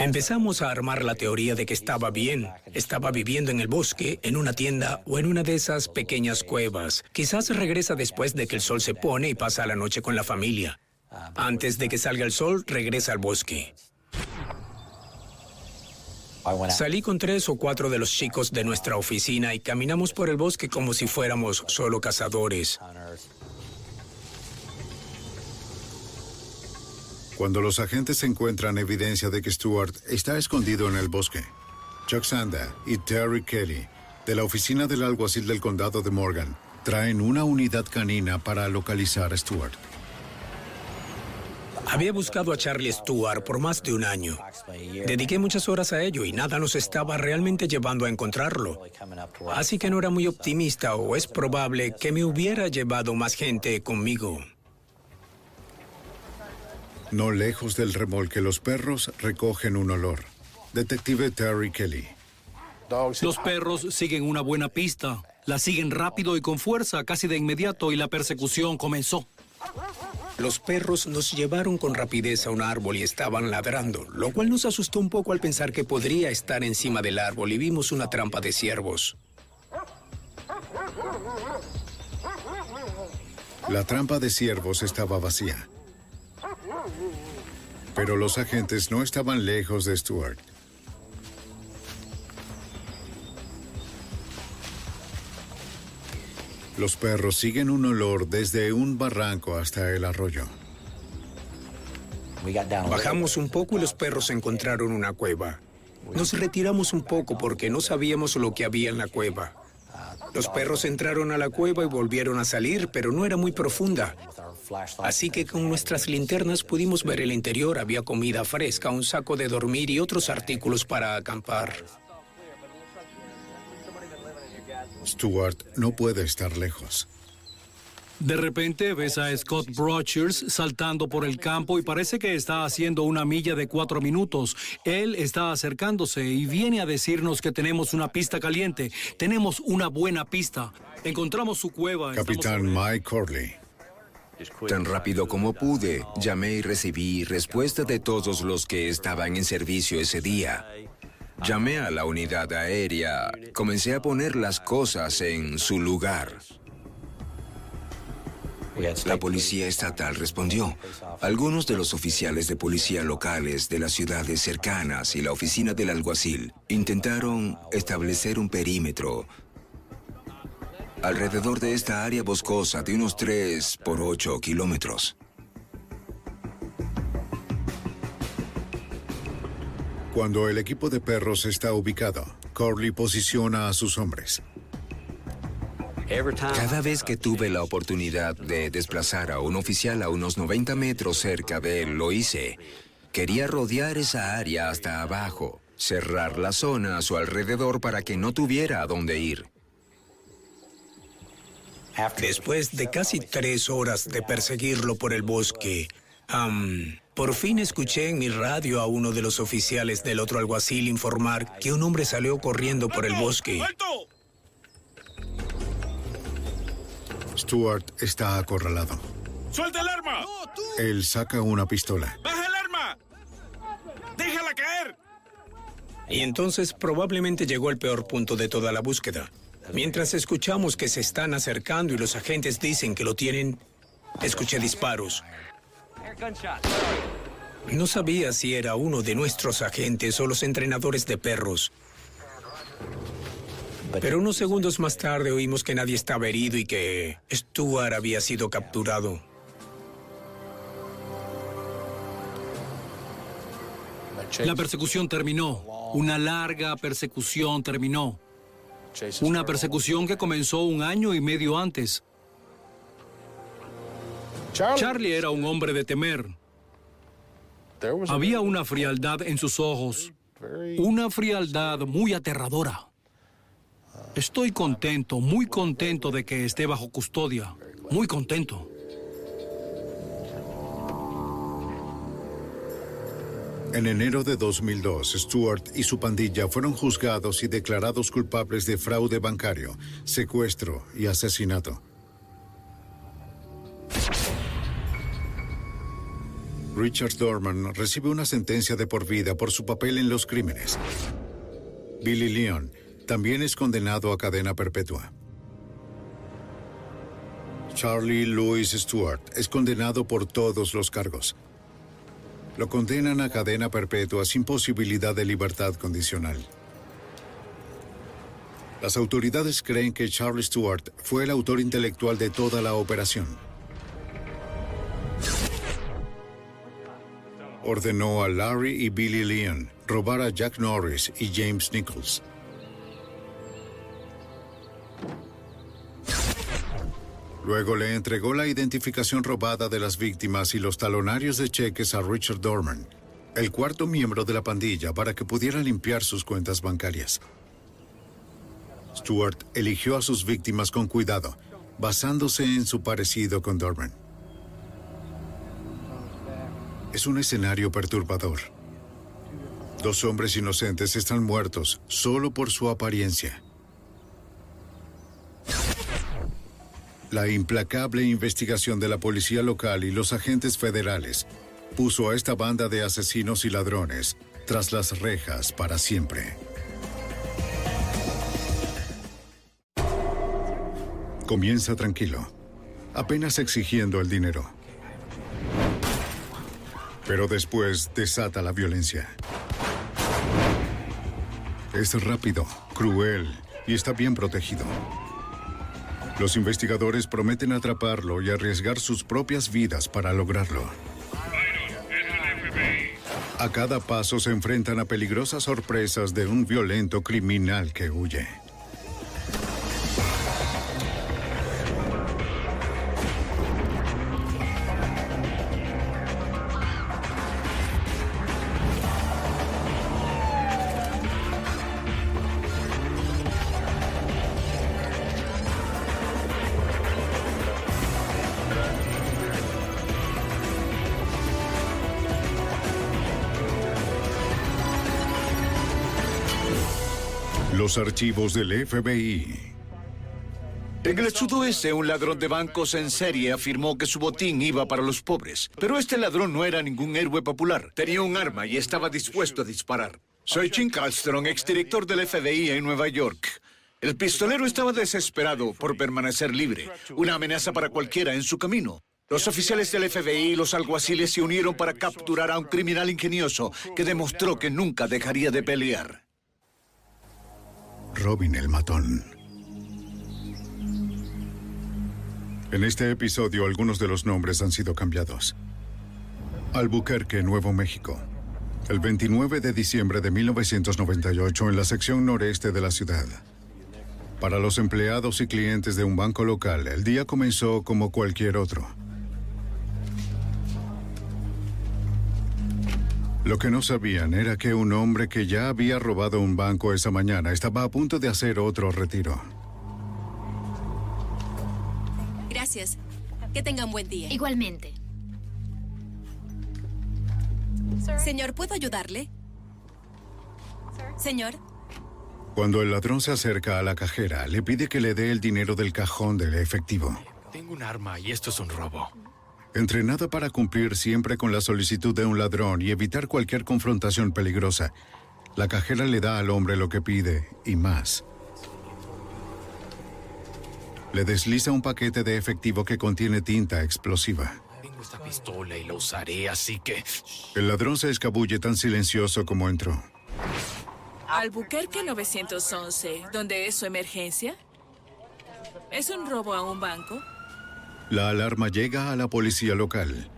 Empezamos a armar la teoría de que estaba bien. Estaba viviendo en el bosque, en una tienda o en una de esas pequeñas cuevas. Quizás regresa después de que el sol se pone y pasa la noche con la familia. Antes de que salga el sol, regresa al bosque. Salí con tres o cuatro de los chicos de nuestra oficina y caminamos por el bosque como si fuéramos solo cazadores. Cuando los agentes encuentran evidencia de que Stewart está escondido en el bosque, Chuck Sanda y Terry Kelly, de la oficina del alguacil del condado de Morgan, traen una unidad canina para localizar a Stewart. Había buscado a Charlie Stewart por más de un año. Dediqué muchas horas a ello y nada nos estaba realmente llevando a encontrarlo. Así que no era muy optimista o es probable que me hubiera llevado más gente conmigo. No lejos del remolque, los perros recogen un olor. Detective Terry Kelly. Los perros siguen una buena pista. La siguen rápido y con fuerza, casi de inmediato, y la persecución comenzó. Los perros nos llevaron con rapidez a un árbol y estaban ladrando, lo cual nos asustó un poco al pensar que podría estar encima del árbol y vimos una trampa de ciervos. La trampa de ciervos estaba vacía. Pero los agentes no estaban lejos de Stuart. Los perros siguen un olor desde un barranco hasta el arroyo. Bajamos un poco y los perros encontraron una cueva. Nos retiramos un poco porque no sabíamos lo que había en la cueva. Los perros entraron a la cueva y volvieron a salir, pero no era muy profunda. Así que con nuestras linternas pudimos ver el interior. Había comida fresca, un saco de dormir y otros artículos para acampar. Stuart no puede estar lejos. De repente ves a Scott Brochers saltando por el campo y parece que está haciendo una milla de cuatro minutos. Él está acercándose y viene a decirnos que tenemos una pista caliente. Tenemos una buena pista. Encontramos su cueva. Capitán Mike Corley. Tan rápido como pude, llamé y recibí respuesta de todos los que estaban en servicio ese día. Llamé a la unidad aérea, comencé a poner las cosas en su lugar. La policía estatal respondió. Algunos de los oficiales de policía locales de las ciudades cercanas y la oficina del alguacil intentaron establecer un perímetro alrededor de esta área boscosa de unos 3 por 8 kilómetros. Cuando el equipo de perros está ubicado, Corley posiciona a sus hombres. Cada vez que tuve la oportunidad de desplazar a un oficial a unos 90 metros cerca de él, lo hice. Quería rodear esa área hasta abajo, cerrar la zona a su alrededor para que no tuviera a dónde ir. Después de casi tres horas de perseguirlo por el bosque, por fin escuché en mi radio a uno de los oficiales del otro alguacil informar que un hombre salió corriendo por el bosque. Stuart está acorralado. ¡Suelta el arma! Él saca una pistola. ¡Baja el arma! ¡Déjala caer! Y entonces probablemente llegó el peor punto de toda la búsqueda. Mientras escuchamos que se están acercando y los agentes dicen que lo tienen, escuché disparos. No sabía si era uno de nuestros agentes o los entrenadores de perros. Pero unos segundos más tarde oímos que nadie estaba herido y que Stuart había sido capturado. La persecución terminó. Una larga persecución terminó. Una persecución que comenzó un año y medio antes. Charlie era un hombre de temer. Había una frialdad en sus ojos, una frialdad muy aterradora. Estoy contento, muy contento de que esté bajo custodia, muy contento. En enero de 2002, Stewart y su pandilla fueron juzgados y declarados culpables de fraude bancario, secuestro y asesinato. Richard Dorman recibe una sentencia de por vida por su papel en los crímenes. Billy Leon también es condenado a cadena perpetua. Charlie Louis Stewart es condenado por todos los cargos. Lo condenan a cadena perpetua sin posibilidad de libertad condicional. Las autoridades creen que Charles Stewart fue el autor intelectual de toda la operación. Ordenó a Larry y Billy Leon robar a Jack Norris y James Nichols. Luego le entregó la identificación robada de las víctimas y los talonarios de cheques a Richard Dorman, el cuarto miembro de la pandilla, para que pudiera limpiar sus cuentas bancarias. Stewart eligió a sus víctimas con cuidado, basándose en su parecido con Dorman. Es un escenario perturbador. Dos hombres inocentes están muertos solo por su apariencia. La implacable investigación de la policía local y los agentes federales puso a esta banda de asesinos y ladrones tras las rejas para siempre. Comienza tranquilo, apenas exigiendo el dinero. Pero después desata la violencia. Es rápido, cruel y está bien protegido. Los investigadores prometen atraparlo y arriesgar sus propias vidas para lograrlo. A cada paso se enfrentan a peligrosas sorpresas de un violento criminal que huye. Archivos del FBI. En el sudoeste, un ladrón de bancos en serie afirmó que su botín iba para los pobres. Pero este ladrón no era ningún héroe popular. Tenía un arma y estaba dispuesto a disparar. Soy Jim Calstron, exdirector del FBI en Nueva York. El pistolero estaba desesperado por permanecer libre, una amenaza para cualquiera en su camino. Los oficiales del FBI y los alguaciles se unieron para capturar a un criminal ingenioso que demostró que nunca dejaría de pelear. Robin el matón. En este episodio algunos de los nombres han sido cambiados. Albuquerque, Nuevo México. El 29 de diciembre de 1998 en la sección noreste de la ciudad. Para los empleados y clientes de un banco local, el día comenzó como cualquier otro. Lo que no sabían era que un hombre que ya había robado un banco esa mañana estaba a punto de hacer otro retiro. Gracias. Que tengan buen día. Igualmente. Señor, ¿puedo ayudarle? Señor. Cuando el ladrón se acerca a la cajera, le pide que le dé el dinero del cajón del efectivo. Tengo un arma y esto es un robo. Entrenada para cumplir siempre con la solicitud de un ladrón y evitar cualquier confrontación peligrosa, la cajera le da al hombre lo que pide y más. Le desliza un paquete de efectivo que contiene tinta explosiva. Tengo esta pistola y la usaré, así que... El ladrón se escabulle tan silencioso como entró. Albuquerque 911, ¿dónde es su emergencia? ¿Es un robo a un banco? La alarma llega a la policía local.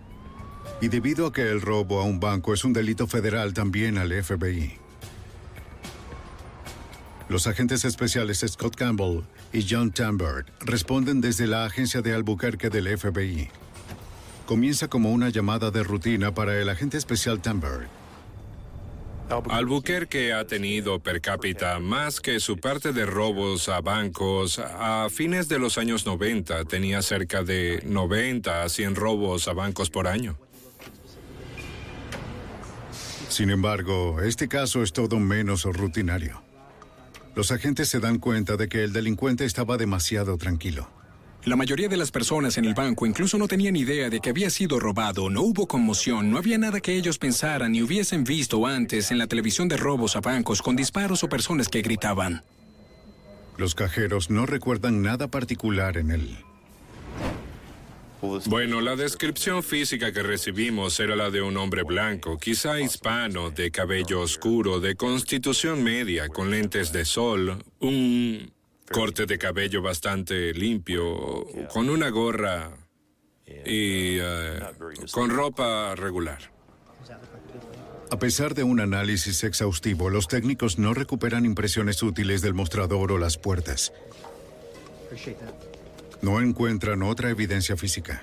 Y debido a que el robo a un banco es un delito federal, también al FBI. Los agentes especiales Scott Campbell y John Tambert responden desde la agencia de Albuquerque del FBI. Comienza como una llamada de rutina para el agente especial Tambert. Albuquerque ha tenido per cápita más que su parte de robos a bancos. A fines de los años 90 tenía cerca de 90 a 100 robos a bancos por año. Sin embargo, este caso es todo menos rutinario. Los agentes se dan cuenta de que el delincuente estaba demasiado tranquilo. La mayoría de las personas en el banco incluso no tenían idea de que había sido robado, no hubo conmoción, no había nada que ellos pensaran ni hubiesen visto antes en la televisión de robos a bancos con disparos o personas que gritaban. Los cajeros no recuerdan nada particular en él. Bueno, la descripción física que recibimos era la de un hombre blanco, quizá hispano, de cabello oscuro, de constitución media, con lentes de sol, un corte de cabello bastante limpio, con una gorra y eh, con ropa regular. A pesar de un análisis exhaustivo, los técnicos no recuperan impresiones útiles del mostrador o las puertas. No encuentran otra evidencia física.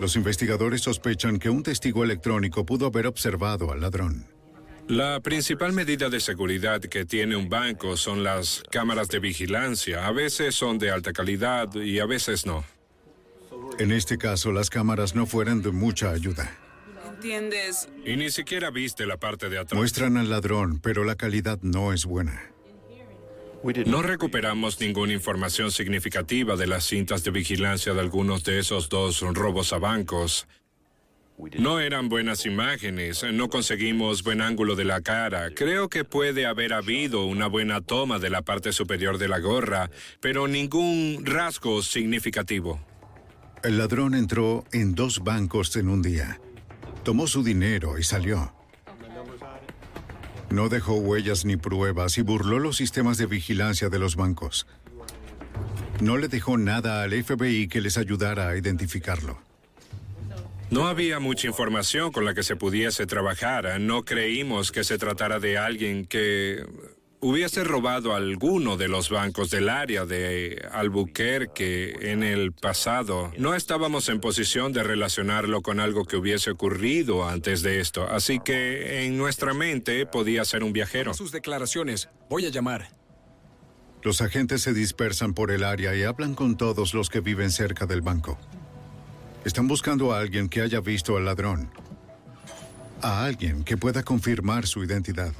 Los investigadores sospechan que un testigo electrónico pudo haber observado al ladrón. La principal medida de seguridad que tiene un banco son las cámaras de vigilancia. A veces son de alta calidad y a veces no. En este caso, las cámaras no fueron de mucha ayuda. ¿Entiendes? Y ni siquiera viste la parte de atrás. Muestran al ladrón, pero la calidad no es buena. No recuperamos ninguna información significativa de las cintas de vigilancia de algunos de esos dos robos a bancos. No eran buenas imágenes, no conseguimos buen ángulo de la cara. Creo que puede haber habido una buena toma de la parte superior de la gorra, pero ningún rasgo significativo. El ladrón entró en dos bancos en un día. Tomó su dinero y salió. No dejó huellas ni pruebas y burló los sistemas de vigilancia de los bancos. No le dejó nada al FBI que les ayudara a identificarlo. No había mucha información con la que se pudiese trabajar. No creímos que se tratara de alguien que hubiese robado alguno de los bancos del área de Albuquerque en el pasado. No estábamos en posición de relacionarlo con algo que hubiese ocurrido antes de esto, así que en nuestra mente podía ser un viajero. Sus declaraciones. Voy a llamar. Los agentes se dispersan por el área y hablan con todos los que viven cerca del banco. Están buscando a alguien que haya visto al ladrón. A alguien que pueda confirmar su identidad.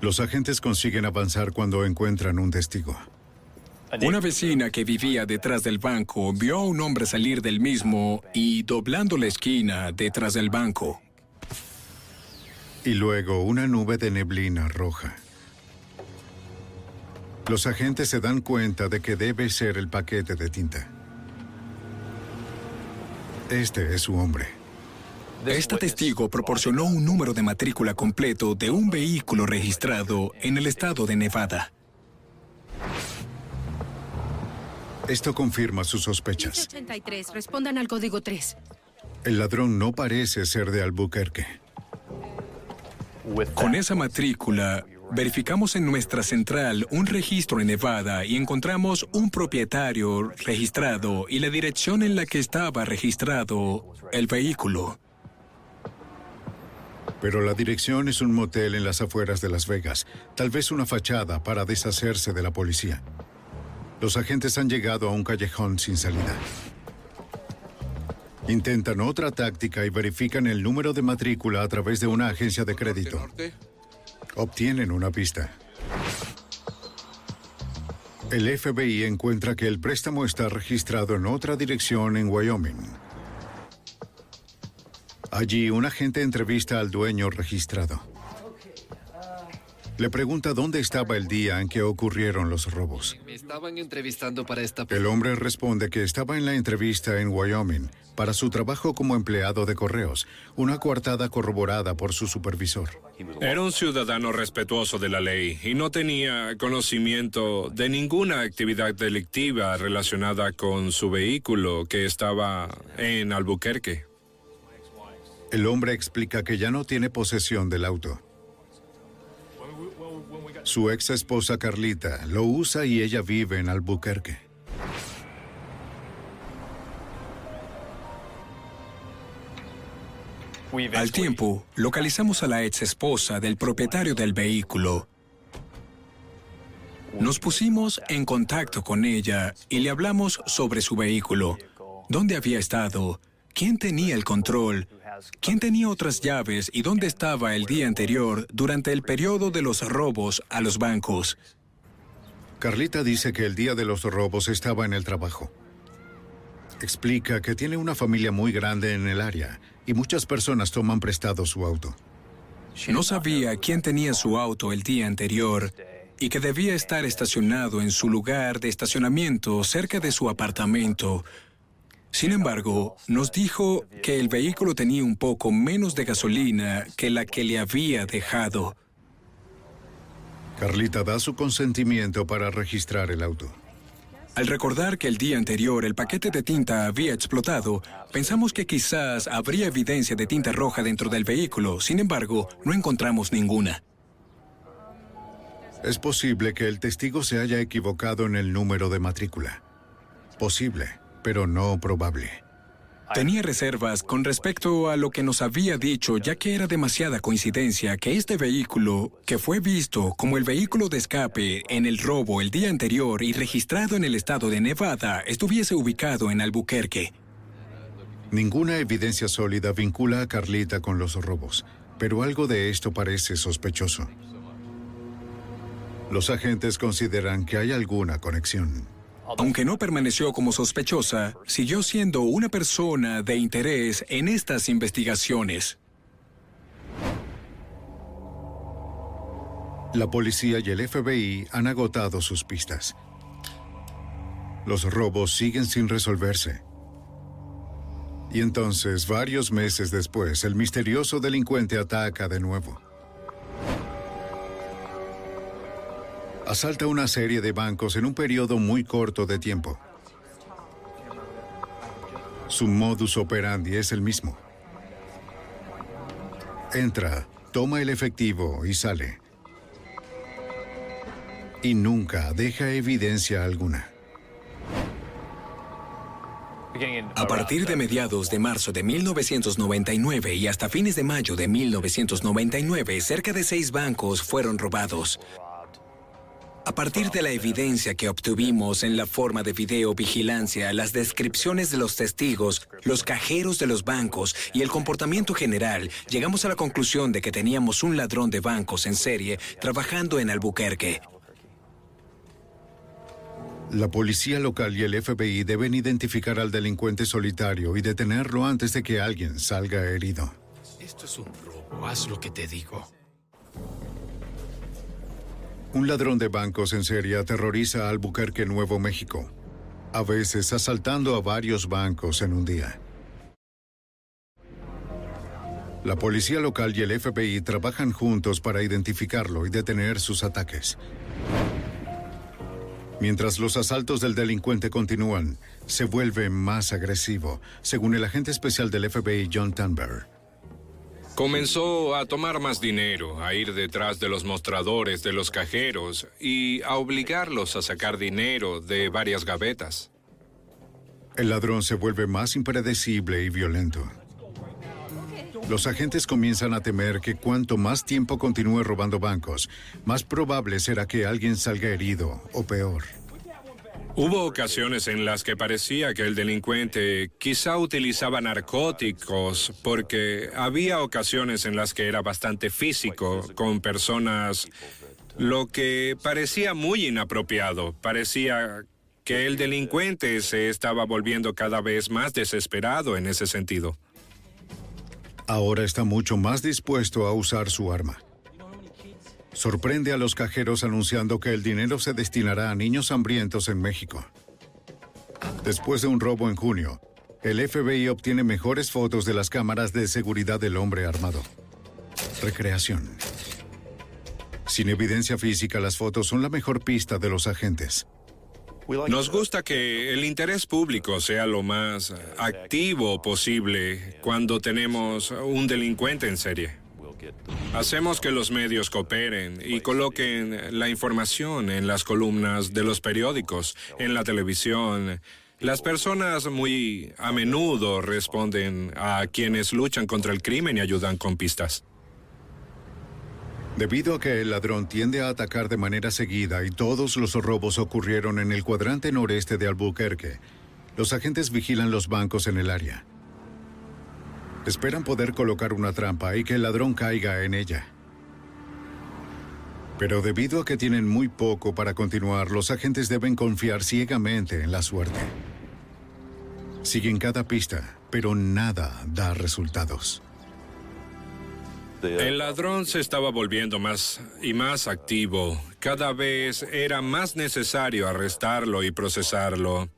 Los agentes consiguen avanzar cuando encuentran un testigo. Una vecina que vivía detrás del banco vio a un hombre salir del mismo y doblando la esquina detrás del banco. Y luego una nube de neblina roja. Los agentes se dan cuenta de que debe ser el paquete de tinta. Este es su hombre. Esta testigo proporcionó un número de matrícula completo de un vehículo registrado en el estado de Nevada. Esto confirma sus sospechas. 83, respondan al código 3. El ladrón no parece ser de Albuquerque. Con esa matrícula, verificamos en nuestra central un registro en Nevada y encontramos un propietario registrado y la dirección en la que estaba registrado el vehículo. Pero la dirección es un motel en las afueras de Las Vegas, tal vez una fachada para deshacerse de la policía. Los agentes han llegado a un callejón sin salida. Intentan otra táctica y verifican el número de matrícula a través de una agencia de crédito. Obtienen una pista. El FBI encuentra que el préstamo está registrado en otra dirección en Wyoming. Allí, un agente entrevista al dueño registrado. Le pregunta dónde estaba el día en que ocurrieron los robos. Me estaban entrevistando para esta... El hombre responde que estaba en la entrevista en Wyoming para su trabajo como empleado de correos, una coartada corroborada por su supervisor. Era un ciudadano respetuoso de la ley y no tenía conocimiento de ninguna actividad delictiva relacionada con su vehículo que estaba en Albuquerque. El hombre explica que ya no tiene posesión del auto. Su ex esposa Carlita lo usa y ella vive en Albuquerque. Al tiempo, localizamos a la ex esposa del propietario del vehículo. Nos pusimos en contacto con ella y le hablamos sobre su vehículo, dónde había estado, quién tenía el control, quién tenía otras llaves y dónde estaba el día anterior durante el periodo de los robos a los bancos. Carlita dice que el día de los robos estaba en el trabajo. Explica que tiene una familia muy grande en el área y muchas personas toman prestado su auto. No sabía quién tenía su auto el día anterior y que debía estar estacionado en su lugar de estacionamiento cerca de su apartamento. Sin embargo, nos dijo que el vehículo tenía un poco menos de gasolina que la que le había dejado. Carlita da su consentimiento para registrar el auto. Al recordar que el día anterior el paquete de tinta había explotado, pensamos que quizás habría evidencia de tinta roja dentro del vehículo. Sin embargo, no encontramos ninguna. Es posible que el testigo se haya equivocado en el número de matrícula. Posible, pero no probable. Tenía reservas con respecto a lo que nos había dicho, ya que era demasiada coincidencia que este vehículo, que fue visto como el vehículo de escape en el robo el día anterior y registrado en el estado de Nevada, estuviese ubicado en Albuquerque. Ninguna evidencia sólida vincula a Carlita con los robos, pero algo de esto parece sospechoso. Los agentes consideran que hay alguna conexión. Aunque no permaneció como sospechosa, siguió siendo una persona de interés en estas investigaciones. La policía y el FBI han agotado sus pistas. Los robos siguen sin resolverse. Y entonces, varios meses después, el misterioso delincuente ataca de nuevo. Asalta una serie de bancos en un periodo muy corto de tiempo. Su modus operandi es el mismo. Entra, toma el efectivo y sale. Y nunca deja evidencia alguna. A partir de mediados de marzo de 1999 y hasta fines de mayo de 1999, cerca de seis bancos fueron robados. A partir de la evidencia que obtuvimos en la forma de videovigilancia, las descripciones de los testigos, los cajeros de los bancos y el comportamiento general, llegamos a la conclusión de que teníamos un ladrón de bancos en serie trabajando en Albuquerque. La policía local y el FBI deben identificar al delincuente solitario y detenerlo antes de que alguien salga herido. Esto es un robo, haz lo que te digo. Un ladrón de bancos en serie aterroriza a Albuquerque, Nuevo México, a veces asaltando a varios bancos en un día. La policía local y el FBI trabajan juntos para identificarlo y detener sus ataques. Mientras los asaltos del delincuente continúan, se vuelve más agresivo, según el agente especial del FBI John Tanber. Comenzó a tomar más dinero, a ir detrás de los mostradores de los cajeros y a obligarlos a sacar dinero de varias gavetas. El ladrón se vuelve más impredecible y violento. Los agentes comienzan a temer que cuanto más tiempo continúe robando bancos, más probable será que alguien salga herido o peor. Hubo ocasiones en las que parecía que el delincuente quizá utilizaba narcóticos porque había ocasiones en las que era bastante físico con personas, lo que parecía muy inapropiado. Parecía que el delincuente se estaba volviendo cada vez más desesperado en ese sentido. Ahora está mucho más dispuesto a usar su arma. Sorprende a los cajeros anunciando que el dinero se destinará a niños hambrientos en México. Después de un robo en junio, el FBI obtiene mejores fotos de las cámaras de seguridad del hombre armado. Recreación. Sin evidencia física, las fotos son la mejor pista de los agentes. Nos gusta que el interés público sea lo más activo posible cuando tenemos un delincuente en serie. Hacemos que los medios cooperen y coloquen la información en las columnas de los periódicos, en la televisión. Las personas muy a menudo responden a quienes luchan contra el crimen y ayudan con pistas. Debido a que el ladrón tiende a atacar de manera seguida y todos los robos ocurrieron en el cuadrante noreste de Albuquerque, los agentes vigilan los bancos en el área. Esperan poder colocar una trampa y que el ladrón caiga en ella. Pero debido a que tienen muy poco para continuar, los agentes deben confiar ciegamente en la suerte. Siguen cada pista, pero nada da resultados. El ladrón se estaba volviendo más y más activo. Cada vez era más necesario arrestarlo y procesarlo.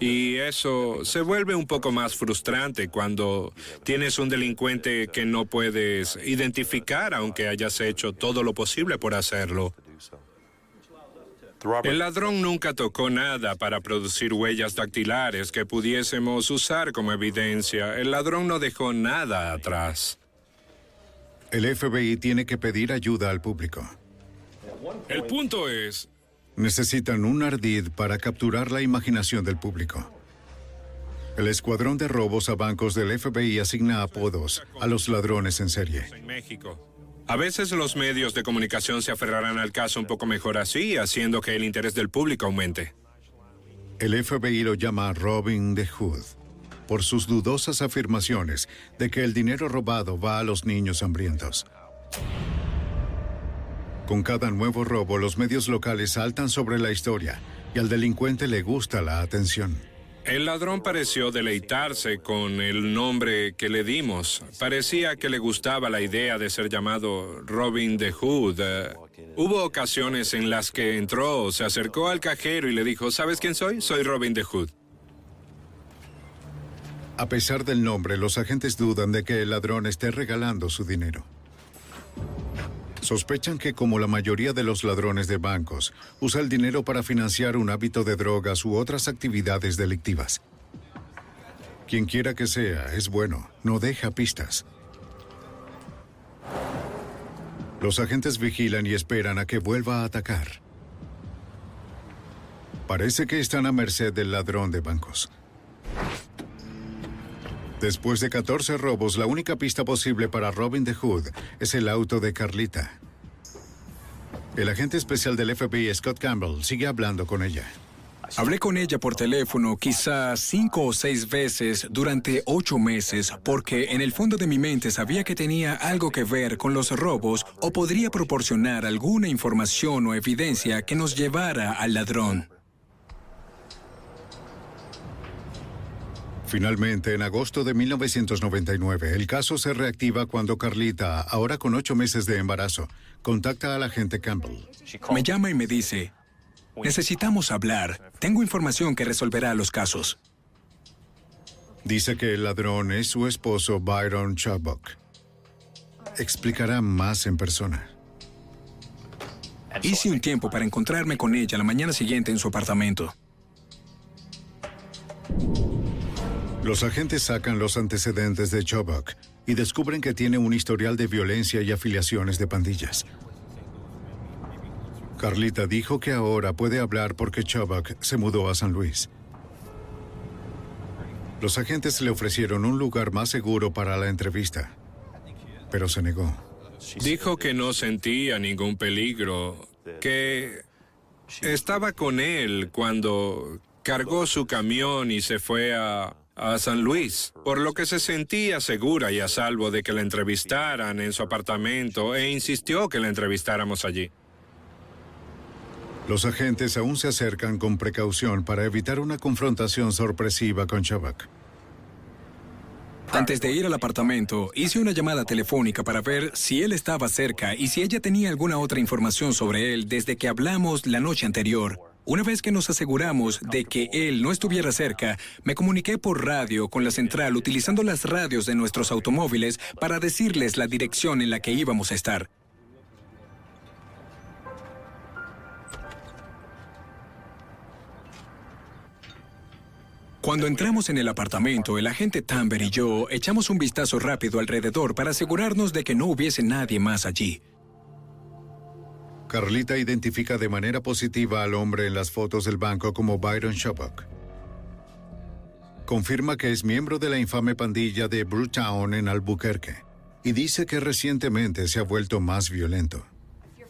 Y eso se vuelve un poco más frustrante cuando tienes un delincuente que no puedes identificar aunque hayas hecho todo lo posible por hacerlo. El ladrón nunca tocó nada para producir huellas dactilares que pudiésemos usar como evidencia. El ladrón no dejó nada atrás. El FBI tiene que pedir ayuda al público. El punto es, Necesitan un ardid para capturar la imaginación del público. El escuadrón de robos a bancos del FBI asigna apodos a los ladrones en serie. en México. A veces los medios de comunicación se aferrarán al caso un poco mejor así, haciendo que el interés del público aumente. El FBI lo llama Robin the Hood por sus dudosas afirmaciones de que el dinero robado va a los niños hambrientos. Con cada nuevo robo, los medios locales saltan sobre la historia y al delincuente le gusta la atención. El ladrón pareció deleitarse con el nombre que le dimos. Parecía que le gustaba la idea de ser llamado Robin the Hood. Eh, hubo ocasiones en las que entró, se acercó al cajero y le dijo, ¿sabes quién soy? Soy Robin the Hood. A pesar del nombre, los agentes dudan de que el ladrón esté regalando su dinero. Sospechan que, como la mayoría de los ladrones de bancos, usa el dinero para financiar un hábito de drogas u otras actividades delictivas. Quien quiera que sea, es bueno, no deja pistas. Los agentes vigilan y esperan a que vuelva a atacar. Parece que están a merced del ladrón de bancos. Después de 14 robos, la única pista posible para Robin the Hood es el auto de Carlita. El agente especial del FBI, Scott Campbell, sigue hablando con ella. Hablé con ella por teléfono quizás cinco o seis veces durante ocho meses porque en el fondo de mi mente sabía que tenía algo que ver con los robos o podría proporcionar alguna información o evidencia que nos llevara al ladrón. Finalmente, en agosto de 1999, el caso se reactiva cuando Carlita, ahora con ocho meses de embarazo, contacta al agente Campbell. Me llama y me dice, necesitamos hablar. Tengo información que resolverá los casos. Dice que el ladrón es su esposo Byron Chubbuck. Explicará más en persona. Hice un tiempo para encontrarme con ella la mañana siguiente en su apartamento. Los agentes sacan los antecedentes de Chubbuck y descubren que tiene un historial de violencia y afiliaciones de pandillas. Carlita dijo que ahora puede hablar porque Chubbuck se mudó a San Luis. Los agentes le ofrecieron un lugar más seguro para la entrevista, pero se negó. Dijo que no sentía ningún peligro, que estaba con él cuando cargó su camión y se fue a, a San Luis, por lo que se sentía segura y a salvo de que la entrevistaran en su apartamento e insistió que la entrevistáramos allí. Los agentes aún se acercan con precaución para evitar una confrontación sorpresiva con Chubbuck. Antes de ir al apartamento, hice una llamada telefónica para ver si él estaba cerca y si ella tenía alguna otra información sobre él desde que hablamos la noche anterior. Una vez que nos aseguramos de que él no estuviera cerca, me comuniqué por radio con la central utilizando las radios de nuestros automóviles para decirles la dirección en la que íbamos a estar. Cuando entramos en el apartamento, el agente Tamber y yo echamos un vistazo rápido alrededor para asegurarnos de que no hubiese nadie más allí. Carlita identifica de manera positiva al hombre en las fotos del banco como Byron Chubbuck. Confirma que es miembro de la infame pandilla de Brewtown en Albuquerque y dice que recientemente se ha vuelto más violento.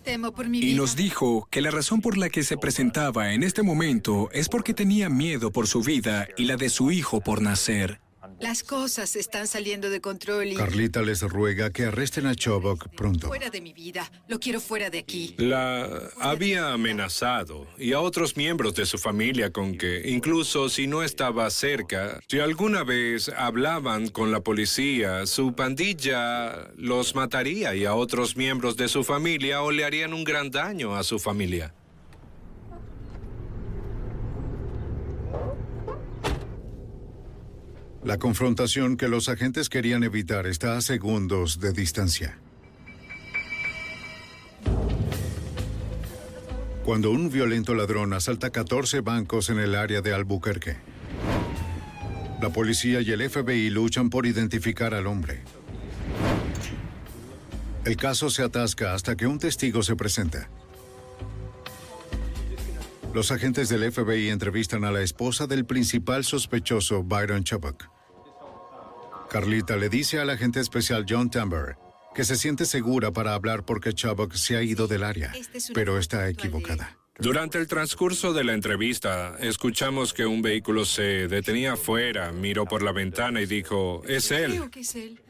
Temo por mi Y nos dijo que la razón por la que se presentaba en este momento es porque tenía miedo por su vida y la de su hijo por nacer. Las cosas están saliendo de control y... Carlita les ruega que arresten a Chobok pronto. Fuera de mi vida. Lo quiero fuera de aquí. La había amenazado y a otros miembros de su familia con que, incluso si no estaba cerca, si alguna vez hablaban con la policía, su pandilla los mataría y a otros miembros de su familia o le harían un gran daño a su familia. La confrontación que los agentes querían evitar está a segundos de distancia. Cuando un violento ladrón asalta 14 bancos en el área de Albuquerque, la policía y el FBI luchan por identificar al hombre. El caso se atasca hasta que un testigo se presenta. Los agentes del FBI entrevistan a la esposa del principal sospechoso, Byron Chubbuck. Carlita le dice al agente especial John Tamber que se siente segura para hablar porque Chubbuck se ha ido del área, pero está equivocada. Durante el transcurso de la entrevista, escuchamos que un vehículo se detenía afuera, miró por la ventana y dijo, es él. Creo que es él.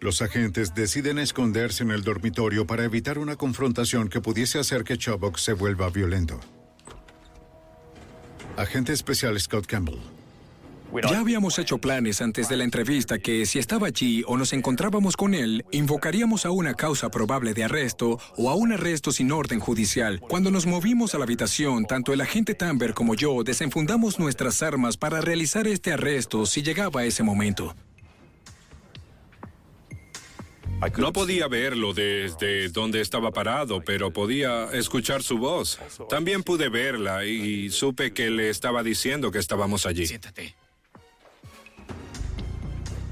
Los agentes deciden esconderse en el dormitorio para evitar una confrontación que pudiese hacer que Chubbuck se vuelva violento. Agente especial Scott Campbell. Ya habíamos hecho planes antes de la entrevista que si estaba allí o nos encontrábamos con él, invocaríamos a una causa probable de arresto o a un arresto sin orden judicial. Cuando nos movimos a la habitación, tanto el agente Tamber como yo desenfundamos nuestras armas para realizar este arresto si llegaba ese momento. No podía verlo desde donde estaba parado, pero podía escuchar su voz. También pude verla y supe que le estaba diciendo que estábamos allí. Siéntate.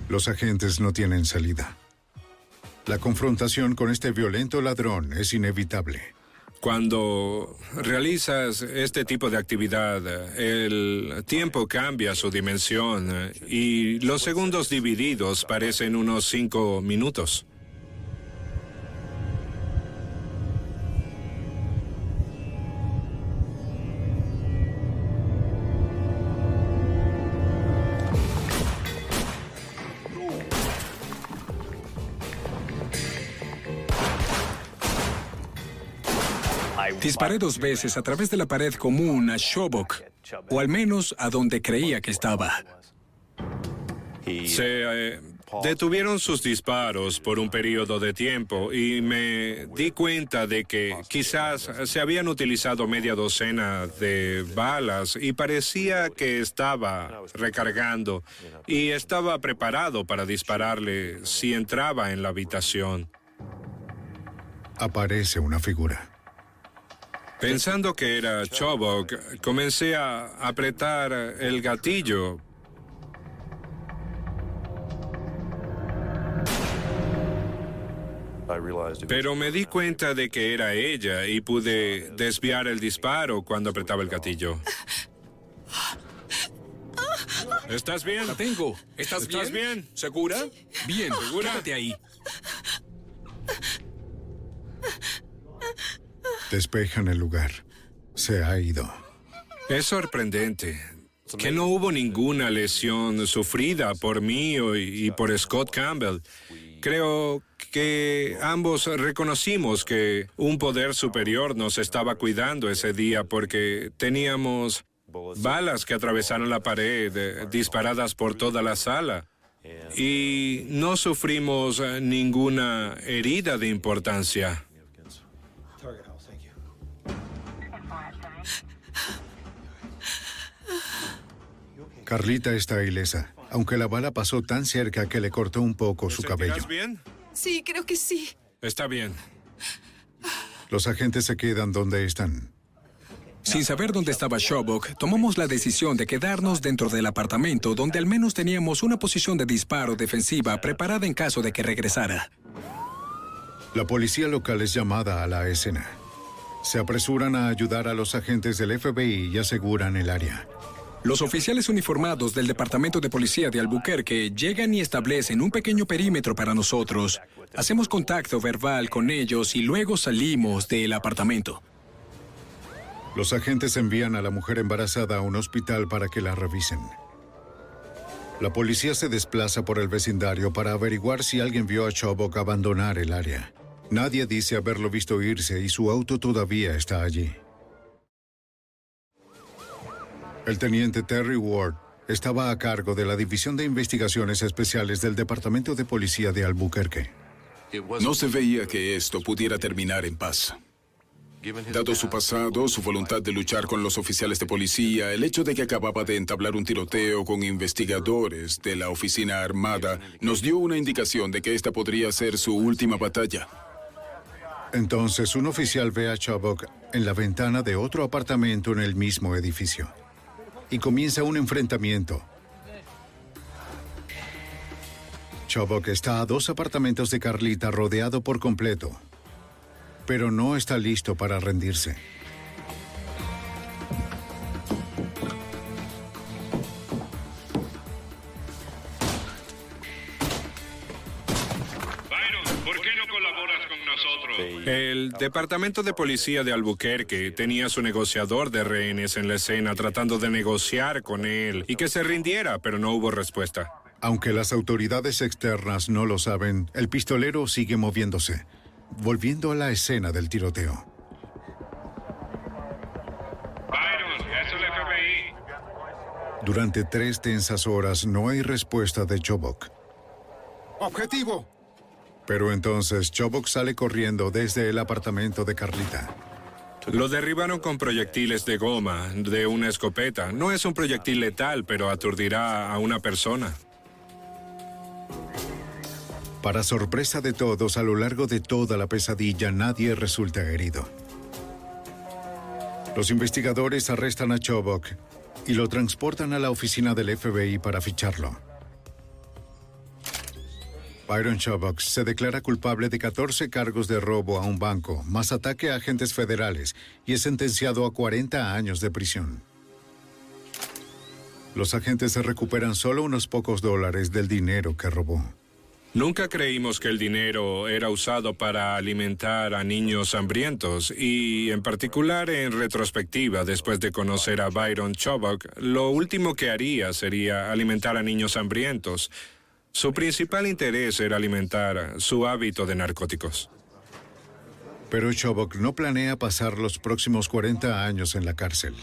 Los agentes no tienen salida. La confrontación con este violento ladrón es inevitable. Cuando realizas este tipo de actividad, el tiempo cambia su dimensión eh, y los segundos divididos parecen unos cinco minutos. Disparé dos veces a través de la pared común a Shobok, o al menos a donde creía que estaba. Se eh, detuvieron sus disparos por un periodo de tiempo y me di cuenta de que quizás se habían utilizado media docena de balas y parecía que estaba recargando y estaba preparado para dispararle si entraba en la habitación. Aparece una figura. Pensando que era Chobok, comencé a apretar el gatillo. Pero me di cuenta de que era ella y pude desviar el disparo cuando apretaba el gatillo. ¿Estás bien? La tengo. ¿Estás, ¿Estás bien? bien? ¿Segura? Bien. ¿Segura? Quédate ahí. Despejan el lugar. Se ha ido. Es sorprendente que no hubo ninguna lesión sufrida por mí y por Scott Campbell. Creo que ambos reconocimos que un poder superior nos estaba cuidando ese día porque teníamos balas que atravesaron la pared, eh, disparadas por toda la sala. Y no sufrimos eh, ninguna herida de importancia. Carlita está ilesa, aunque la bala pasó tan cerca que le cortó un poco su cabello. ¿Estás bien? Sí, creo que sí. Está bien. Los agentes se quedan donde están. Sin saber dónde estaba Shobok, tomamos la decisión de quedarnos dentro del apartamento donde al menos teníamos una posición de disparo defensiva preparada en caso de que regresara. La policía local es llamada a la escena. Se apresuran a ayudar a los agentes del FBI y aseguran el área. Los oficiales uniformados del Departamento de Policía de Albuquerque llegan y establecen un pequeño perímetro para nosotros. Hacemos contacto verbal con ellos y luego salimos del apartamento. Los agentes envían a la mujer embarazada a un hospital para que la revisen. La policía se desplaza por el vecindario para averiguar si alguien vio a Chobok abandonar el área. Nadie dice haberlo visto irse y su auto todavía está allí. El teniente Terry Ward estaba a cargo de la División de Investigaciones Especiales del Departamento de Policía de Albuquerque. No se veía que esto pudiera terminar en paz. Dado su pasado, su voluntad de luchar con los oficiales de policía, el hecho de que acababa de entablar un tiroteo con investigadores de la oficina armada, nos dio una indicación de que esta podría ser su última batalla. Entonces, un oficial ve a Chobok en la ventana de otro apartamento en el mismo edificio. Y comienza un enfrentamiento. Chobok está a dos apartamentos de Carlita rodeado por completo, pero no está listo para rendirse. El departamento de policía de Albuquerque tenía su negociador de rehenes en la escena tratando de negociar con él y que se rindiera, pero no hubo respuesta. Aunque las autoridades externas no lo saben, el pistolero sigue moviéndose, volviendo a la escena del tiroteo. Byron, es el FBI. Durante tres tensas horas no hay respuesta de Chobok. ¡Objetivo! Pero entonces Chobok sale corriendo desde el apartamento de Carlita. Lo derribaron con proyectiles de goma, de una escopeta. No es un proyectil letal, pero aturdirá a una persona. Para sorpresa de todos, a lo largo de toda la pesadilla nadie resulta herido. Los investigadores arrestan a Chobok y lo transportan a la oficina del FBI para ficharlo. Byron Chobok se declara culpable de 14 cargos de robo a un banco, más ataque a agentes federales, y es sentenciado a 40 años de prisión. Los agentes se recuperan solo unos pocos dólares del dinero que robó. Nunca creímos que el dinero era usado para alimentar a niños hambrientos y, en particular, en retrospectiva, después de conocer a Byron Chobok, lo último que haría sería alimentar a niños hambrientos. Su principal interés era alimentar su hábito de narcóticos. Pero Chobok no planea pasar los próximos 40 años en la cárcel.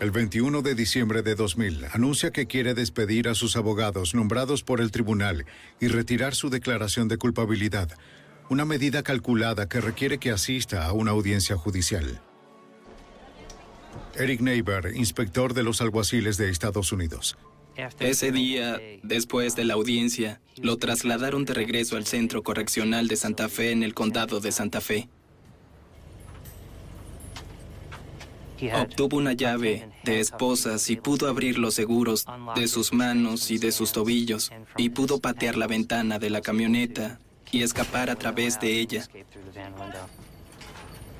El 21 de diciembre de 2000 anuncia que quiere despedir a sus abogados nombrados por el tribunal y retirar su declaración de culpabilidad, una medida calculada que requiere que asista a una audiencia judicial. Eric Neighbor, inspector de los alguaciles de Estados Unidos. Ese día, después de la audiencia, lo trasladaron de regreso al Centro Correccional de Santa Fe en el Condado de Santa Fe. Obtuvo una llave de esposas y pudo abrir los seguros de sus manos y de sus tobillos y pudo patear la ventana de la camioneta y escapar a través de ella.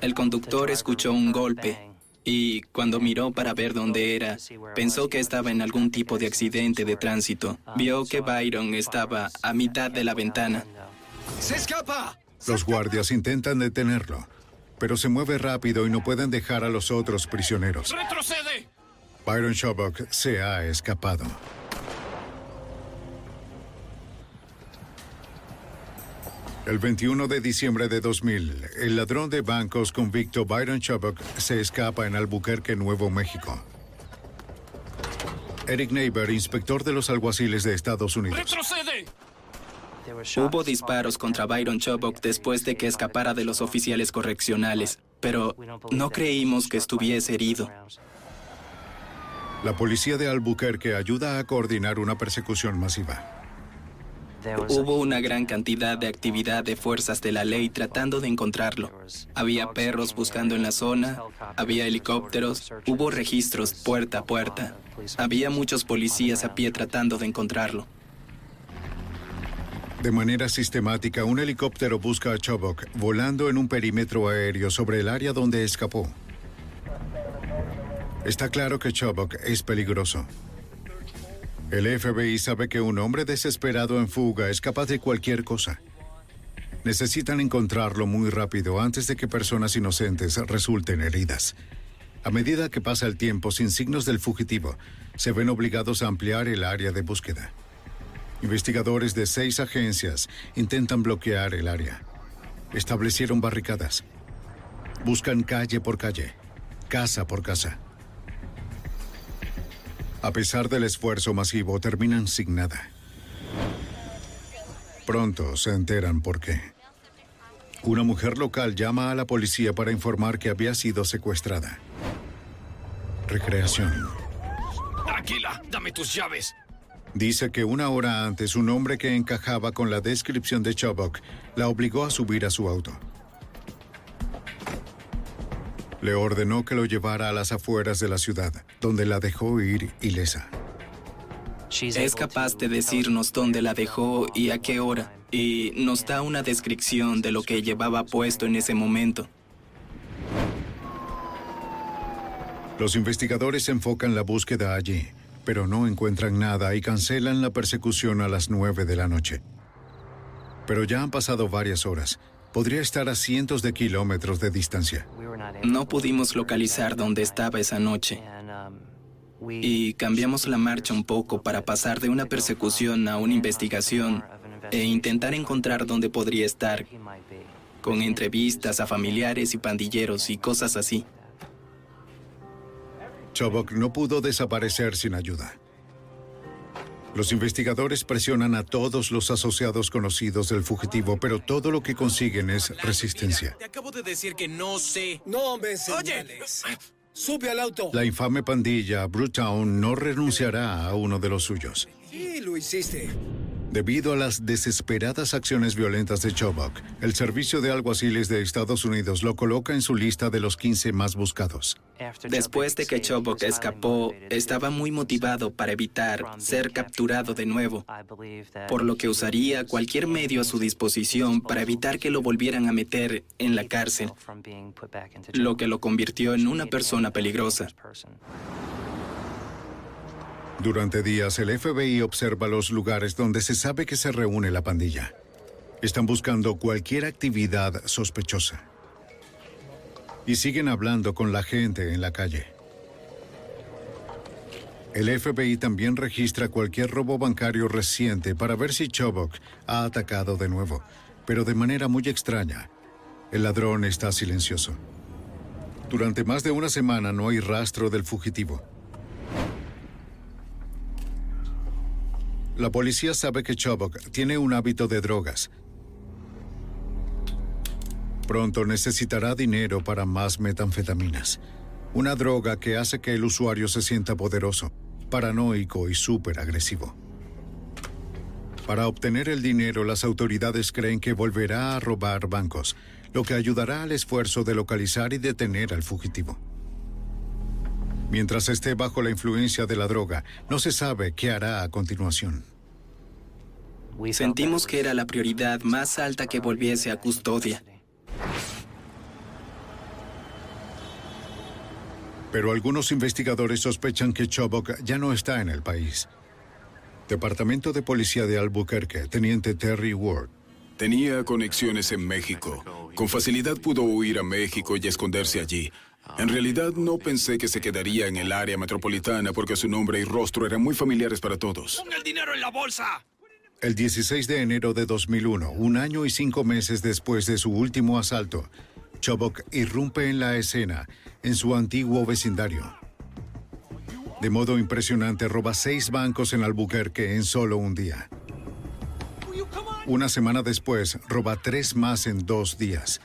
El conductor escuchó un golpe y cuando miró para ver dónde era, pensó que estaba en algún tipo de accidente de tránsito. Vio que Byron estaba a mitad de la ventana. ¡Se escapa! Los guardias intentan detenerlo, pero se mueve rápido y no pueden dejar a los otros prisioneros. ¡Retrocede! Byron Chobok se ha escapado. El 21 de diciembre de 2000, el ladrón de bancos convicto Byron Chobok se escapa en Albuquerque, Nuevo México. Eric Neighbor, inspector de los alguaciles de Estados Unidos. ¡Retrocede! Hubo disparos contra Byron Chobok después de que escapara de los oficiales correccionales, pero no creímos que estuviese herido. La policía de Albuquerque ayuda a coordinar una persecución masiva. Hubo una gran cantidad de actividad de fuerzas de la ley tratando de encontrarlo. Había perros buscando en la zona, había helicópteros, hubo registros puerta a puerta. Había muchos policías a pie tratando de encontrarlo. De manera sistemática, un helicóptero busca a Chobok volando en un perímetro aéreo sobre el área donde escapó. Está claro que Chobok es peligroso. El FBI sabe que un hombre desesperado en fuga es capaz de cualquier cosa. Necesitan encontrarlo muy rápido antes de que personas inocentes resulten heridas. A medida que pasa el tiempo sin signos del fugitivo, se ven obligados a ampliar el área de búsqueda. Investigadores de seis agencias intentan bloquear el área. Establecieron barricadas. Buscan calle por calle, casa por casa. A pesar del esfuerzo masivo, terminan sin nada. Pronto se enteran por qué. Una mujer local llama a la policía para informar que había sido secuestrada. Recreación. Tranquila, dame tus llaves. Dice que una hora antes un hombre que encajaba con la descripción de Chobok la obligó a subir a su auto. Le ordenó que lo llevara a las afueras de la ciudad, donde la dejó ir ilesa. Es capaz de decirnos dónde la dejó y a qué hora, y nos da una descripción de lo que llevaba puesto en ese momento. Los investigadores enfocan la búsqueda allí, pero no encuentran nada y cancelan la persecución a las nueve de la noche. Pero ya han pasado varias horas. Podría estar a cientos de kilómetros de distancia. No pudimos localizar dónde estaba esa noche. Y cambiamos la marcha un poco para pasar de una persecución a una investigación e intentar encontrar dónde podría estar, con entrevistas a familiares y pandilleros y cosas así. Chobok no pudo desaparecer sin ayuda. Los investigadores presionan a todos los asociados conocidos del fugitivo, pero todo lo que consiguen es resistencia. Te acabo de decir que no sé. No me señales. Sube al auto. La infame pandilla Brutown no renunciará a uno de los suyos. Sí, lo hiciste. Debido a las desesperadas acciones violentas de Chobok, el Servicio de Alguaciles de Estados Unidos lo coloca en su lista de los 15 más buscados. Después de que Chobok escapó, estaba muy motivado para evitar ser capturado de nuevo, por lo que usaría cualquier medio a su disposición para evitar que lo volvieran a meter en la cárcel, lo que lo convirtió en una persona peligrosa. Durante días, el FBI observa los lugares donde se sabe que se reúne la pandilla. Están buscando cualquier actividad sospechosa. Y siguen hablando con la gente en la calle. El FBI también registra cualquier robo bancario reciente para ver si Chobok ha atacado de nuevo, pero de manera muy extraña. El ladrón está silencioso. Durante más de una semana no hay rastro del fugitivo. La policía sabe que Chobok tiene un hábito de drogas. Pronto necesitará dinero para más metanfetaminas. Una droga que hace que el usuario se sienta poderoso, paranoico y súper agresivo. Para obtener el dinero, las autoridades creen que volverá a robar bancos, lo que ayudará al esfuerzo de localizar y detener al fugitivo. Mientras esté bajo la influencia de la droga, no se sabe qué hará a continuación. Sentimos que era la prioridad más alta que volviese a custodia. Pero algunos investigadores sospechan que Chobok ya no está en el país. Departamento de Policía de Albuquerque, Teniente Terry Ward. Tenía conexiones en México. Con facilidad pudo huir a México y esconderse allí. En realidad no pensé que se quedaría en el área metropolitana porque su nombre y rostro eran muy familiares para todos. ¡Ponga el dinero en la bolsa! El 16 de enero de 2001, un año y cinco meses después de su último asalto, Chobok irrumpe en la escena en su antiguo vecindario. De modo impresionante roba seis bancos en Albuquerque en solo un día. Una semana después, roba tres más en dos días.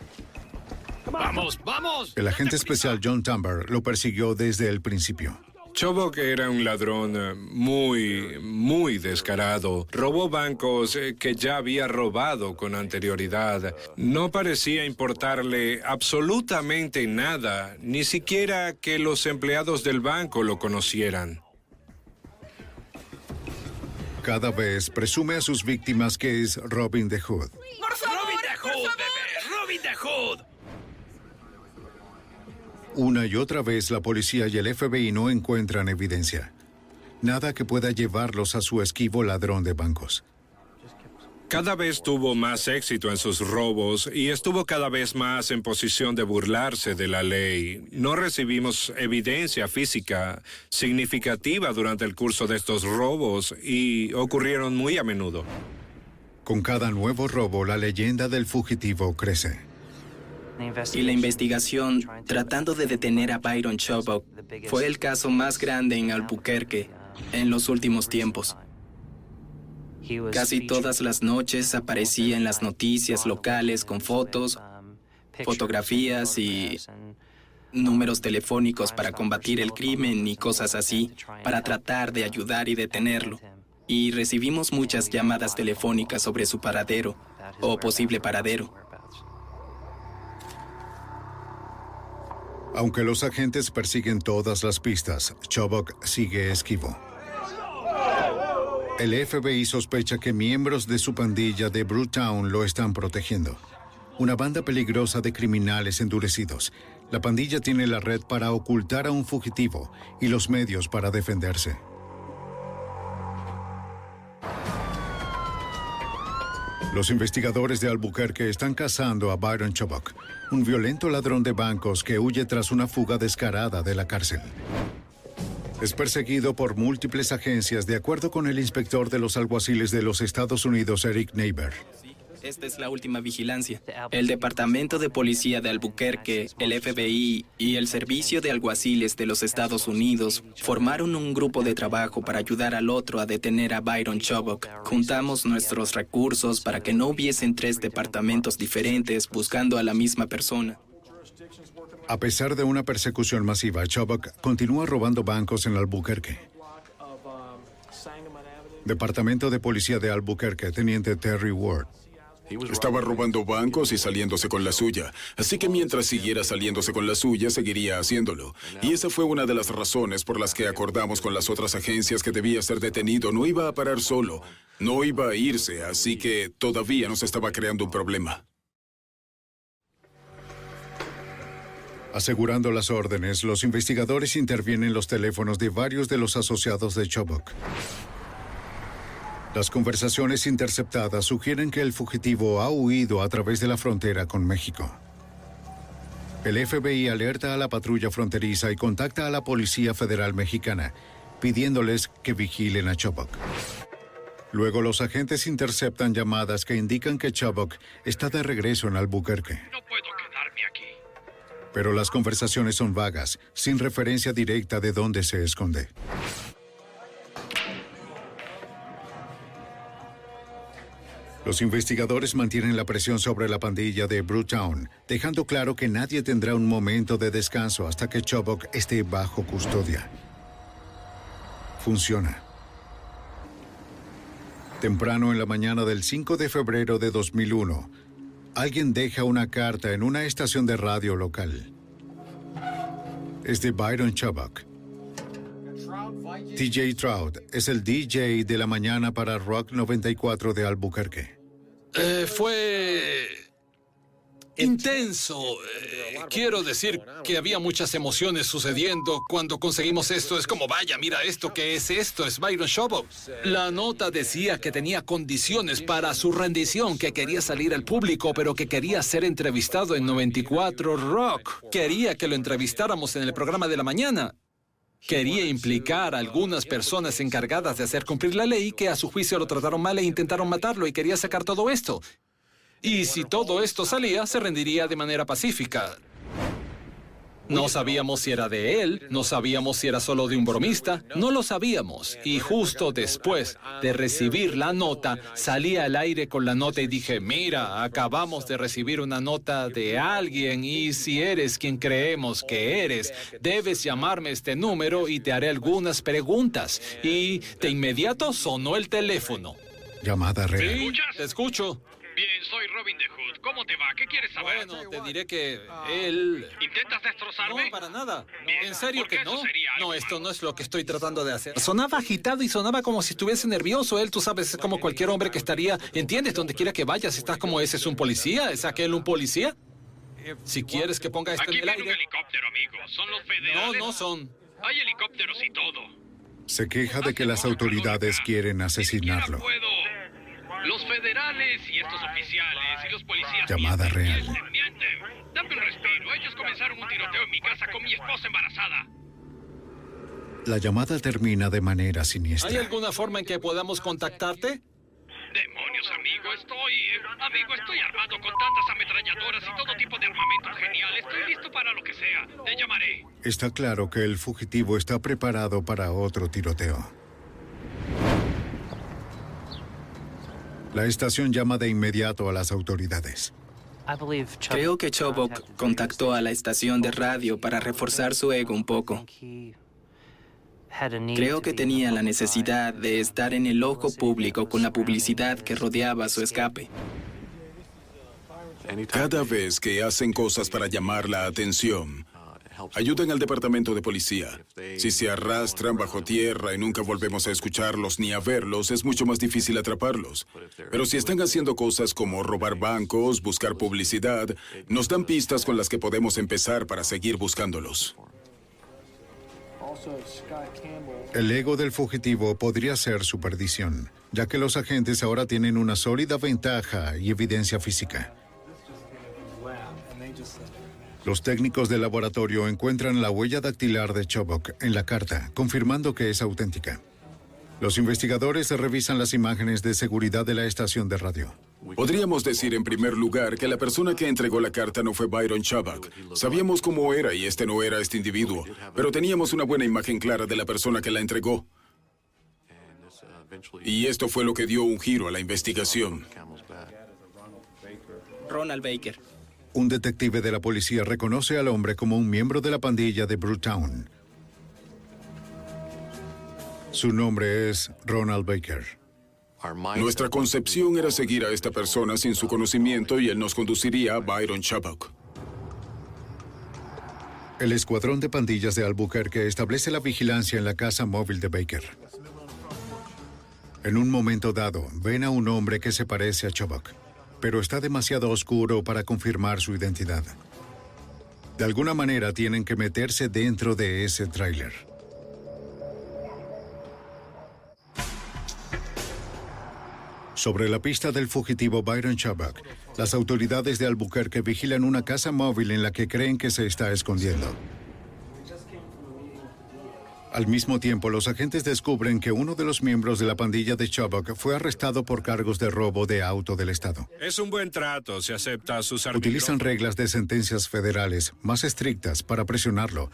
¡Vamos, vamos! El agente especial John Tumber lo persiguió desde el principio. Chobok era un ladrón eh, muy, muy descarado. Robó bancos eh, que ya había robado con anterioridad. No parecía importarle absolutamente nada, ni siquiera que los empleados del banco lo conocieran. Cada vez presume a sus víctimas que es Robin the Hood. ¡Robin the Hood, bebé! ¡Robin the Hood! Una y otra vez la policía y el FBI no encuentran evidencia. Nada que pueda llevarlos a su esquivo ladrón de bancos. Cada vez tuvo más éxito en sus robos y estuvo cada vez más en posición de burlarse de la ley. No recibimos evidencia física significativa durante el curso de estos robos y ocurrieron muy a menudo. Con cada nuevo robo, la leyenda del fugitivo crece. Y la investigación tratando de detener a Byron Chobok fue el caso más grande en Albuquerque en los últimos tiempos. Casi todas las noches aparecía en las noticias locales con fotos, fotografías y números telefónicos para combatir el crimen y cosas así, para tratar de ayudar y detenerlo. Y recibimos muchas llamadas telefónicas sobre su paradero o posible paradero. Aunque los agentes persiguen todas las pistas, Chobok sigue esquivo. El FBI sospecha que miembros de su pandilla de Brewtown lo están protegiendo. Una banda peligrosa de criminales endurecidos. La pandilla tiene la red para ocultar a un fugitivo y los medios para defenderse. Los investigadores de Albuquerque están cazando a Byron Chobok, un violento ladrón de bancos que huye tras una fuga descarada de la cárcel. Es perseguido por múltiples agencias de acuerdo con el inspector de los alguaciles de los Estados Unidos, Eric Neighbor. Esta es la última vigilancia. El Departamento de Policía de Albuquerque, el FBI y el Servicio de Alguaciles de los Estados Unidos formaron un grupo de trabajo para ayudar al otro a detener a Byron Chobok. Juntamos nuestros recursos para que no hubiesen tres departamentos diferentes buscando a la misma persona. A pesar de una persecución masiva, Chobok continúa robando bancos en Albuquerque. Departamento de Policía de Albuquerque, Teniente Terry Ward. Estaba robando bancos y saliéndose con la suya. Así que mientras siguiera saliéndose con la suya, seguiría haciéndolo. Y esa fue una de las razones por las que acordamos con las otras agencias que debía ser detenido. No iba a parar solo. No iba a irse, así que todavía nos estaba creando un problema. Asegurando las órdenes, los investigadores intervienen los teléfonos de varios de los asociados de Chobok. Las conversaciones interceptadas sugieren que el fugitivo ha huido a través de la frontera con México. El FBI alerta a la patrulla fronteriza y contacta a la Policía Federal Mexicana, pidiéndoles que vigilen a Chobok. Luego los agentes interceptan llamadas que indican que Chobok está de regreso en Albuquerque. No puedo quedarme aquí. Pero las conversaciones son vagas, sin referencia directa de dónde se esconde. Los investigadores mantienen la presión sobre la pandilla de Brewtown, dejando claro que nadie tendrá un momento de descanso hasta que Chobok esté bajo custodia. Funciona. Temprano en la mañana del 5 de febrero de 2001, alguien deja una carta en una estación de radio local. Es de Byron Chobok. TJ Trout es el DJ de la mañana para Rock 94 de Albuquerque. Eh, fue intenso. Eh, quiero decir que había muchas emociones sucediendo cuando conseguimos esto. Es como, vaya, mira esto, ¿qué es esto? Es Byron Shobok. La nota decía que tenía condiciones para su rendición, que quería salir al público, pero que quería ser entrevistado en 94 Rock. Quería que lo entrevistáramos en el programa de la mañana. Quería implicar a algunas personas encargadas de hacer cumplir la ley que a su juicio lo trataron mal e intentaron matarlo y quería sacar todo esto. Y si todo esto salía, se rendiría de manera pacífica. No sabíamos si era de él, no sabíamos si era solo de un bromista, no lo sabíamos. Y justo después de recibir la nota, salí al aire con la nota y dije, mira, acabamos de recibir una nota de alguien y si eres quien creemos que eres, debes llamarme este número y te haré algunas preguntas. Y de inmediato sonó el teléfono. Llamada real. Sí, te escucho. Bien, soy Robin the Hood. ¿Cómo te va? ¿Qué quieres saber? Bueno, te diré que él... ¿Intentas destrozarme? No, para nada. Bien, ¿En serio que no? No, esto no es lo que estoy tratando de hacer. Sonaba agitado y sonaba como si estuviese nervioso. Él, tú sabes, es como cualquier hombre que estaría... ¿Entiendes? Donde quiera que vayas, estás como ese es un policía. ¿Es aquel un policía? Si quieres que ponga esto Aquí en el viene un aire... helicóptero, amigo. Son los No, federales. no son. Hay helicópteros y todo. Se queja de que las autoridades quieren asesinarlo. Los federales y estos oficiales y los policías Llamada real. mienten, mienten. Dame un respiro. Ellos comenzaron un tiroteo en mi casa con mi esposa embarazada. La llamada termina de manera ¿Hay siniestra. alguna forma en que podamos contactarte? Demonios, amigo. Estoy... Amigo, estoy armado con tantas ametralladoras y todo tipo de armamento genial. Estoy listo para lo que sea. Te llamaré. Está claro que el fugitivo está preparado para otro tiroteo. La estación llama de inmediato a las autoridades. Creo que Chobok contactó a la estación de radio para reforzar su ego un poco. Creo que tenía la necesidad de estar en el ojo público con la publicidad que rodeaba su escape. Cada vez que hacen cosas para llamar la atención, ayudan al departamento de policía. Si se arrastran bajo tierra y nunca volvemos a escucharlos ni a verlos, es mucho más difícil atraparlos. Pero si están haciendo cosas como robar bancos, buscar publicidad, nos dan pistas con las que podemos empezar para seguir buscándolos. El ego del fugitivo podría ser su perdición, ya que los agentes ahora tienen una sólida ventaja y evidencia física. Los técnicos del laboratorio encuentran la huella dactilar de Chobok en la carta, confirmando que es auténtica. Los investigadores revisan las imágenes de seguridad de la estación de radio. Podríamos decir en primer lugar que la persona que entregó la carta no fue Byron Chabak. Sabíamos cómo era y este no era este individuo, pero teníamos una buena imagen clara de la persona que la entregó. Y esto fue lo que dio un giro a la investigación. Ronald Baker. Un detective de la policía reconoce al hombre como un miembro de la pandilla de Brewtown. Su nombre es Ronald Baker. Nuestra concepción era seguir a esta persona sin su conocimiento y él nos conduciría a Byron Chabak. El escuadrón de pandillas de Albuquerque establece la vigilancia en la casa móvil de Baker. En un momento dado, ven a un hombre que se parece a Chobok, pero está demasiado oscuro para confirmar su identidad. De alguna manera tienen que meterse dentro de ese tráiler. Sobre la pista del fugitivo Byron Chabak, las autoridades de Albuquerque vigilan una casa móvil en la que creen que se está escondiendo. Al mismo tiempo, los agentes descubren que uno de los miembros de la pandilla de Chubbuck fue arrestado por cargos de robo de auto del Estado. Es un buen trato si acepta sus árbitros. Utilizan reglas de sentencias federales más estrictas para presionarlo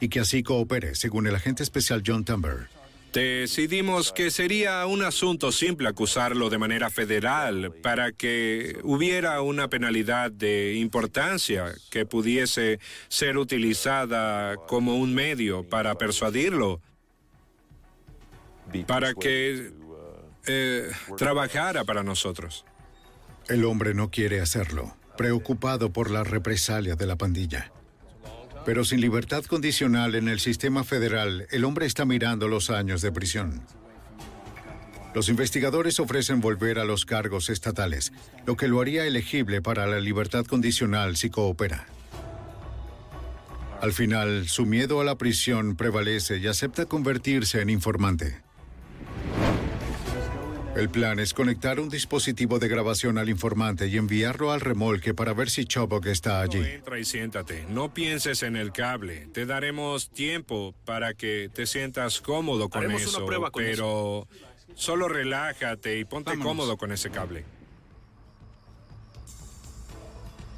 y que así coopere, según el agente especial John Tumber. Decidimos que sería un asunto simple acusarlo de manera federal para que hubiera una penalidad de importancia que pudiese ser utilizada como un medio para persuadirlo, para que eh, trabajara para nosotros. El hombre no quiere hacerlo, preocupado por la represalia de la pandilla. Pero sin libertad condicional en el sistema federal, el hombre está mirando los años de prisión. Los investigadores ofrecen volver a los cargos estatales, lo que lo haría elegible para la libertad condicional si coopera. Al final, su miedo a la prisión prevalece y acepta convertirse en informante. El plan es conectar un dispositivo de grabación al informante y enviarlo al remolque para ver si Chobok está allí. Entra y siéntate. No pienses en el cable. Te daremos tiempo para que te sientas cómodo con Haremos una eso, prueba con pero solo relájate y ponte Vámonos. cómodo con ese cable.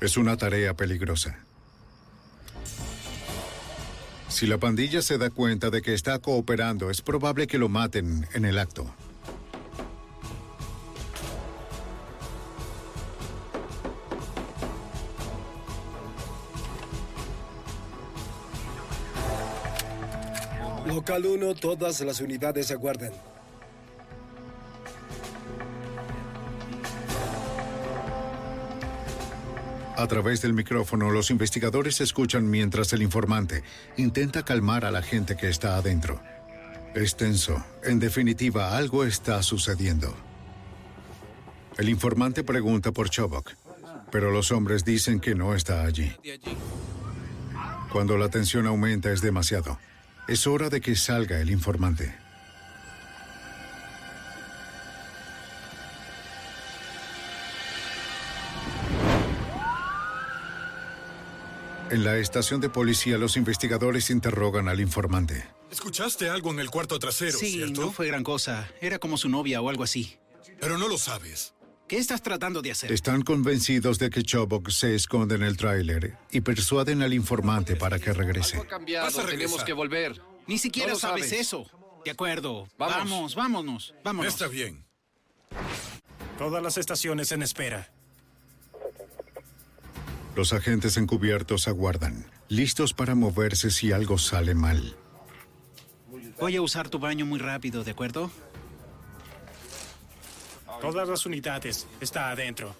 Es una tarea peligrosa. Si la pandilla se da cuenta de que está cooperando, es probable que lo maten en el acto. Local 1, todas las unidades aguardan. A través del micrófono, los investigadores escuchan mientras el informante intenta calmar a la gente que está adentro. Es tenso. En definitiva, algo está sucediendo. El informante pregunta por Chobok, pero los hombres dicen que no está allí. Cuando la tensión aumenta es demasiado. Es hora de que salga el informante. En la estación de policía, los investigadores interrogan al informante. ¿Escuchaste algo en el cuarto trasero, sí, cierto? no fue gran cosa. Era como su novia o algo así. Pero no lo sabes. ¿Qué estás tratando de hacer? Están convencidos de que Chobok se esconde en el tráiler y persuaden al informante para que regrese. Algo cambiado, tenemos que volver. Ni siquiera No lo sabes, sabes. eso. De acuerdo. Vamos. Vamos, vámonos, vámonos. Está bien. Todas las estaciones en espera. Los agentes encubiertos aguardan, listos para moverse si algo sale mal. Voy a usar tu baño muy rápido, ¿de acuerdo? Todas las unidades. Está adentro.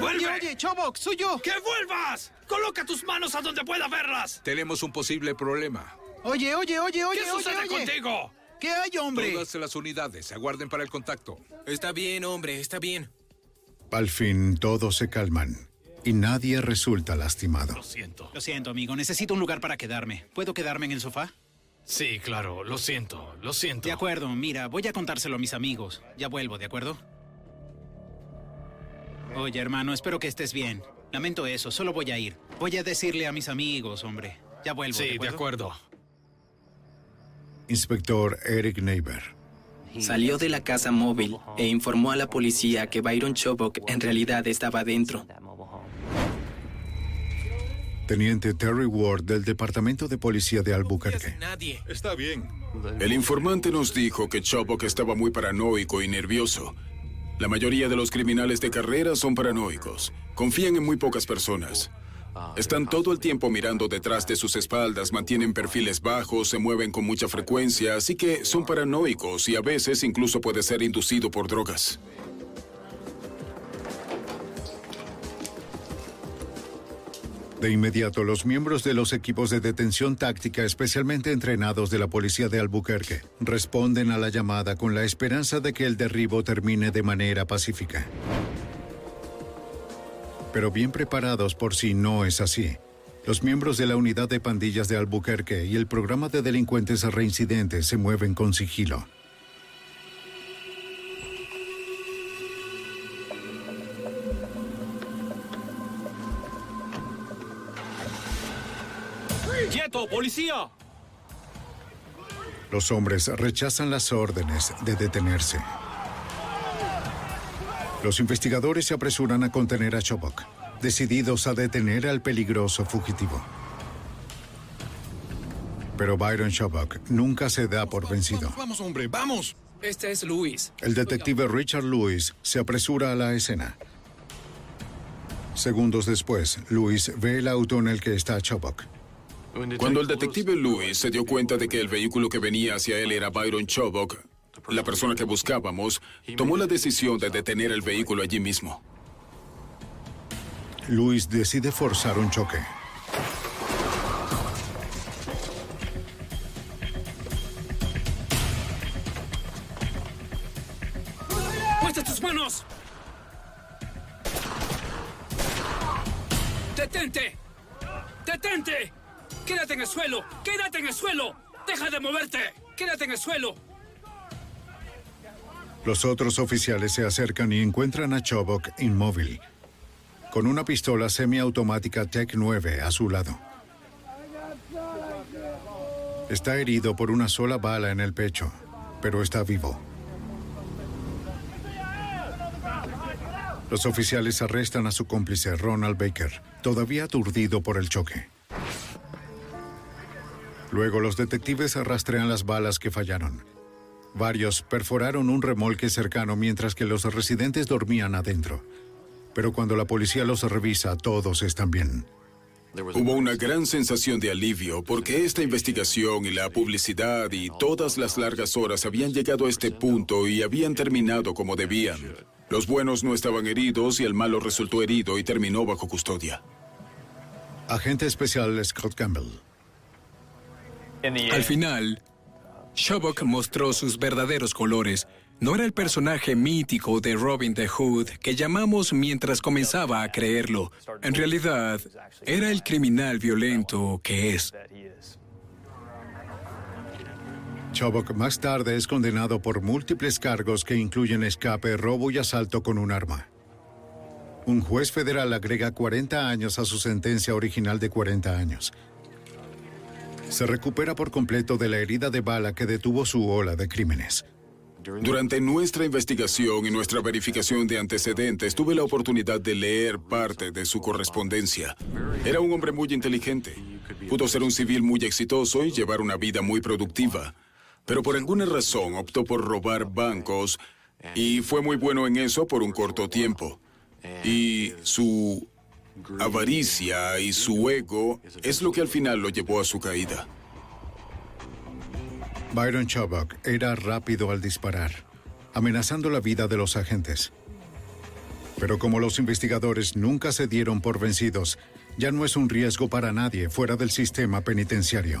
Oye, oye, Chobok, soy yo. ¡Que vuelvas! ¡Coloca tus manos a donde pueda verlas! Tenemos un posible problema. Oye, oye, oye, oye, ¿Qué oye, sucede oye. contigo? ¿Qué hay, hombre? Todas las unidades, aguarden para el contacto. Está bien, hombre, está bien. Al fin todos se calman y nadie resulta lastimado. siento. Lo siento, amigo. Necesito un lugar para quedarme. ¿Puedo quedarme en el sofá? Sí, claro, lo siento, lo siento. De acuerdo, mira, voy a contárselo a mis amigos. Ya vuelvo, ¿de acuerdo? Oye, hermano, espero que estés bien. Lamento eso, solo voy a ir. Voy a decirle a mis amigos, hombre. Ya vuelvo. Sí, de acuerdo. Inspector Eric Neighbor. Salió de la casa móvil e informó a la policía que Byron Chobok en realidad estaba dentro. Teniente Terry Ward del Departamento de Policía de Albuquerque. Nadie. Está bien. El informante nos dijo que Chobok estaba muy paranoico y nervioso. La mayoría de los criminales de carrera son paranoicos. Confían en muy pocas personas. Están todo el tiempo mirando detrás de sus espaldas, mantienen perfiles bajos, se mueven con mucha frecuencia, así que son paranoicos y a veces incluso puede ser inducido por drogas. De inmediato, los miembros de los equipos de detención táctica especialmente entrenados de la policía de Albuquerque responden a la llamada con la esperanza de que el derribo termine de manera pacífica. Pero bien preparados por si no es así. Los miembros de la unidad de pandillas de Albuquerque y el programa de delincuentes reincidentes se mueven con sigilo. ¡Quieto, policía! Los hombres rechazan las órdenes de detenerse. Los investigadores se apresuran a contener a Chobok, decididos a detener al peligroso fugitivo. Pero Byron Chobok nunca se da por vencido. Vamos, hombre, vamos. Este es Luis. El detective Richard Lewis se apresura a la escena. Segundos después, Lewis ve el auto en el que está Chobok. Cuando el detective Lewis se dio cuenta de que el vehículo que venía hacia él era Byron Chobok, la persona que buscábamos, tomó la decisión de detener el vehículo allí mismo. Lewis decide forzar un choque. ¡Muestra tus manos! ¡Detente! ¡Detente! ¡Quédate en el suelo! ¡Quédate en el suelo! ¡Deja de moverte! ¡Quédate en el suelo! Los otros oficiales se acercan y encuentran a Chobok inmóvil, con una pistola semiautomática Tech 9 a su lado. Está herido por una sola bala en el pecho, pero está vivo. Los oficiales arrestan a su cómplice Ronald Baker, todavía aturdido por el choque. Luego los detectives rastrean las balas que fallaron. Varios perforaron un remolque cercano mientras que los residentes dormían adentro. Pero cuando la policía los revisa, todos están bien. Hubo una gran sensación de alivio porque esta investigación y la publicidad y todas las largas horas habían llegado a este punto y habían terminado como debían. Los buenos no estaban heridos y el malo resultó herido y terminó bajo custodia. Agente especial Scott Campbell. Al final, Shabok mostró sus verdaderos colores. No era el personaje mítico de Robin the Hood que llamamos mientras comenzaba a creerlo. En realidad, era el criminal violento que es. Chobok más tarde es condenado por múltiples cargos que incluyen escape, robo y asalto con un arma. Un juez federal agrega 40 años a su sentencia original de 40 años. Se recupera por completo de la herida de bala que detuvo su ola de crímenes. Durante nuestra investigación y nuestra verificación de antecedentes, tuve la oportunidad de leer parte de su correspondencia. Era un hombre muy inteligente. Pudo ser un civil muy exitoso y llevar una vida muy productiva. Pero por alguna razón optó por robar bancos y fue muy bueno en eso por un corto tiempo. Y su avaricia y su ego es lo que al final lo llevó a su caída. Byron Chubbuck era rápido al disparar, amenazando la vida de los agentes. Pero como los investigadores nunca se dieron por vencidos, ya no es un riesgo para nadie fuera del sistema penitenciario.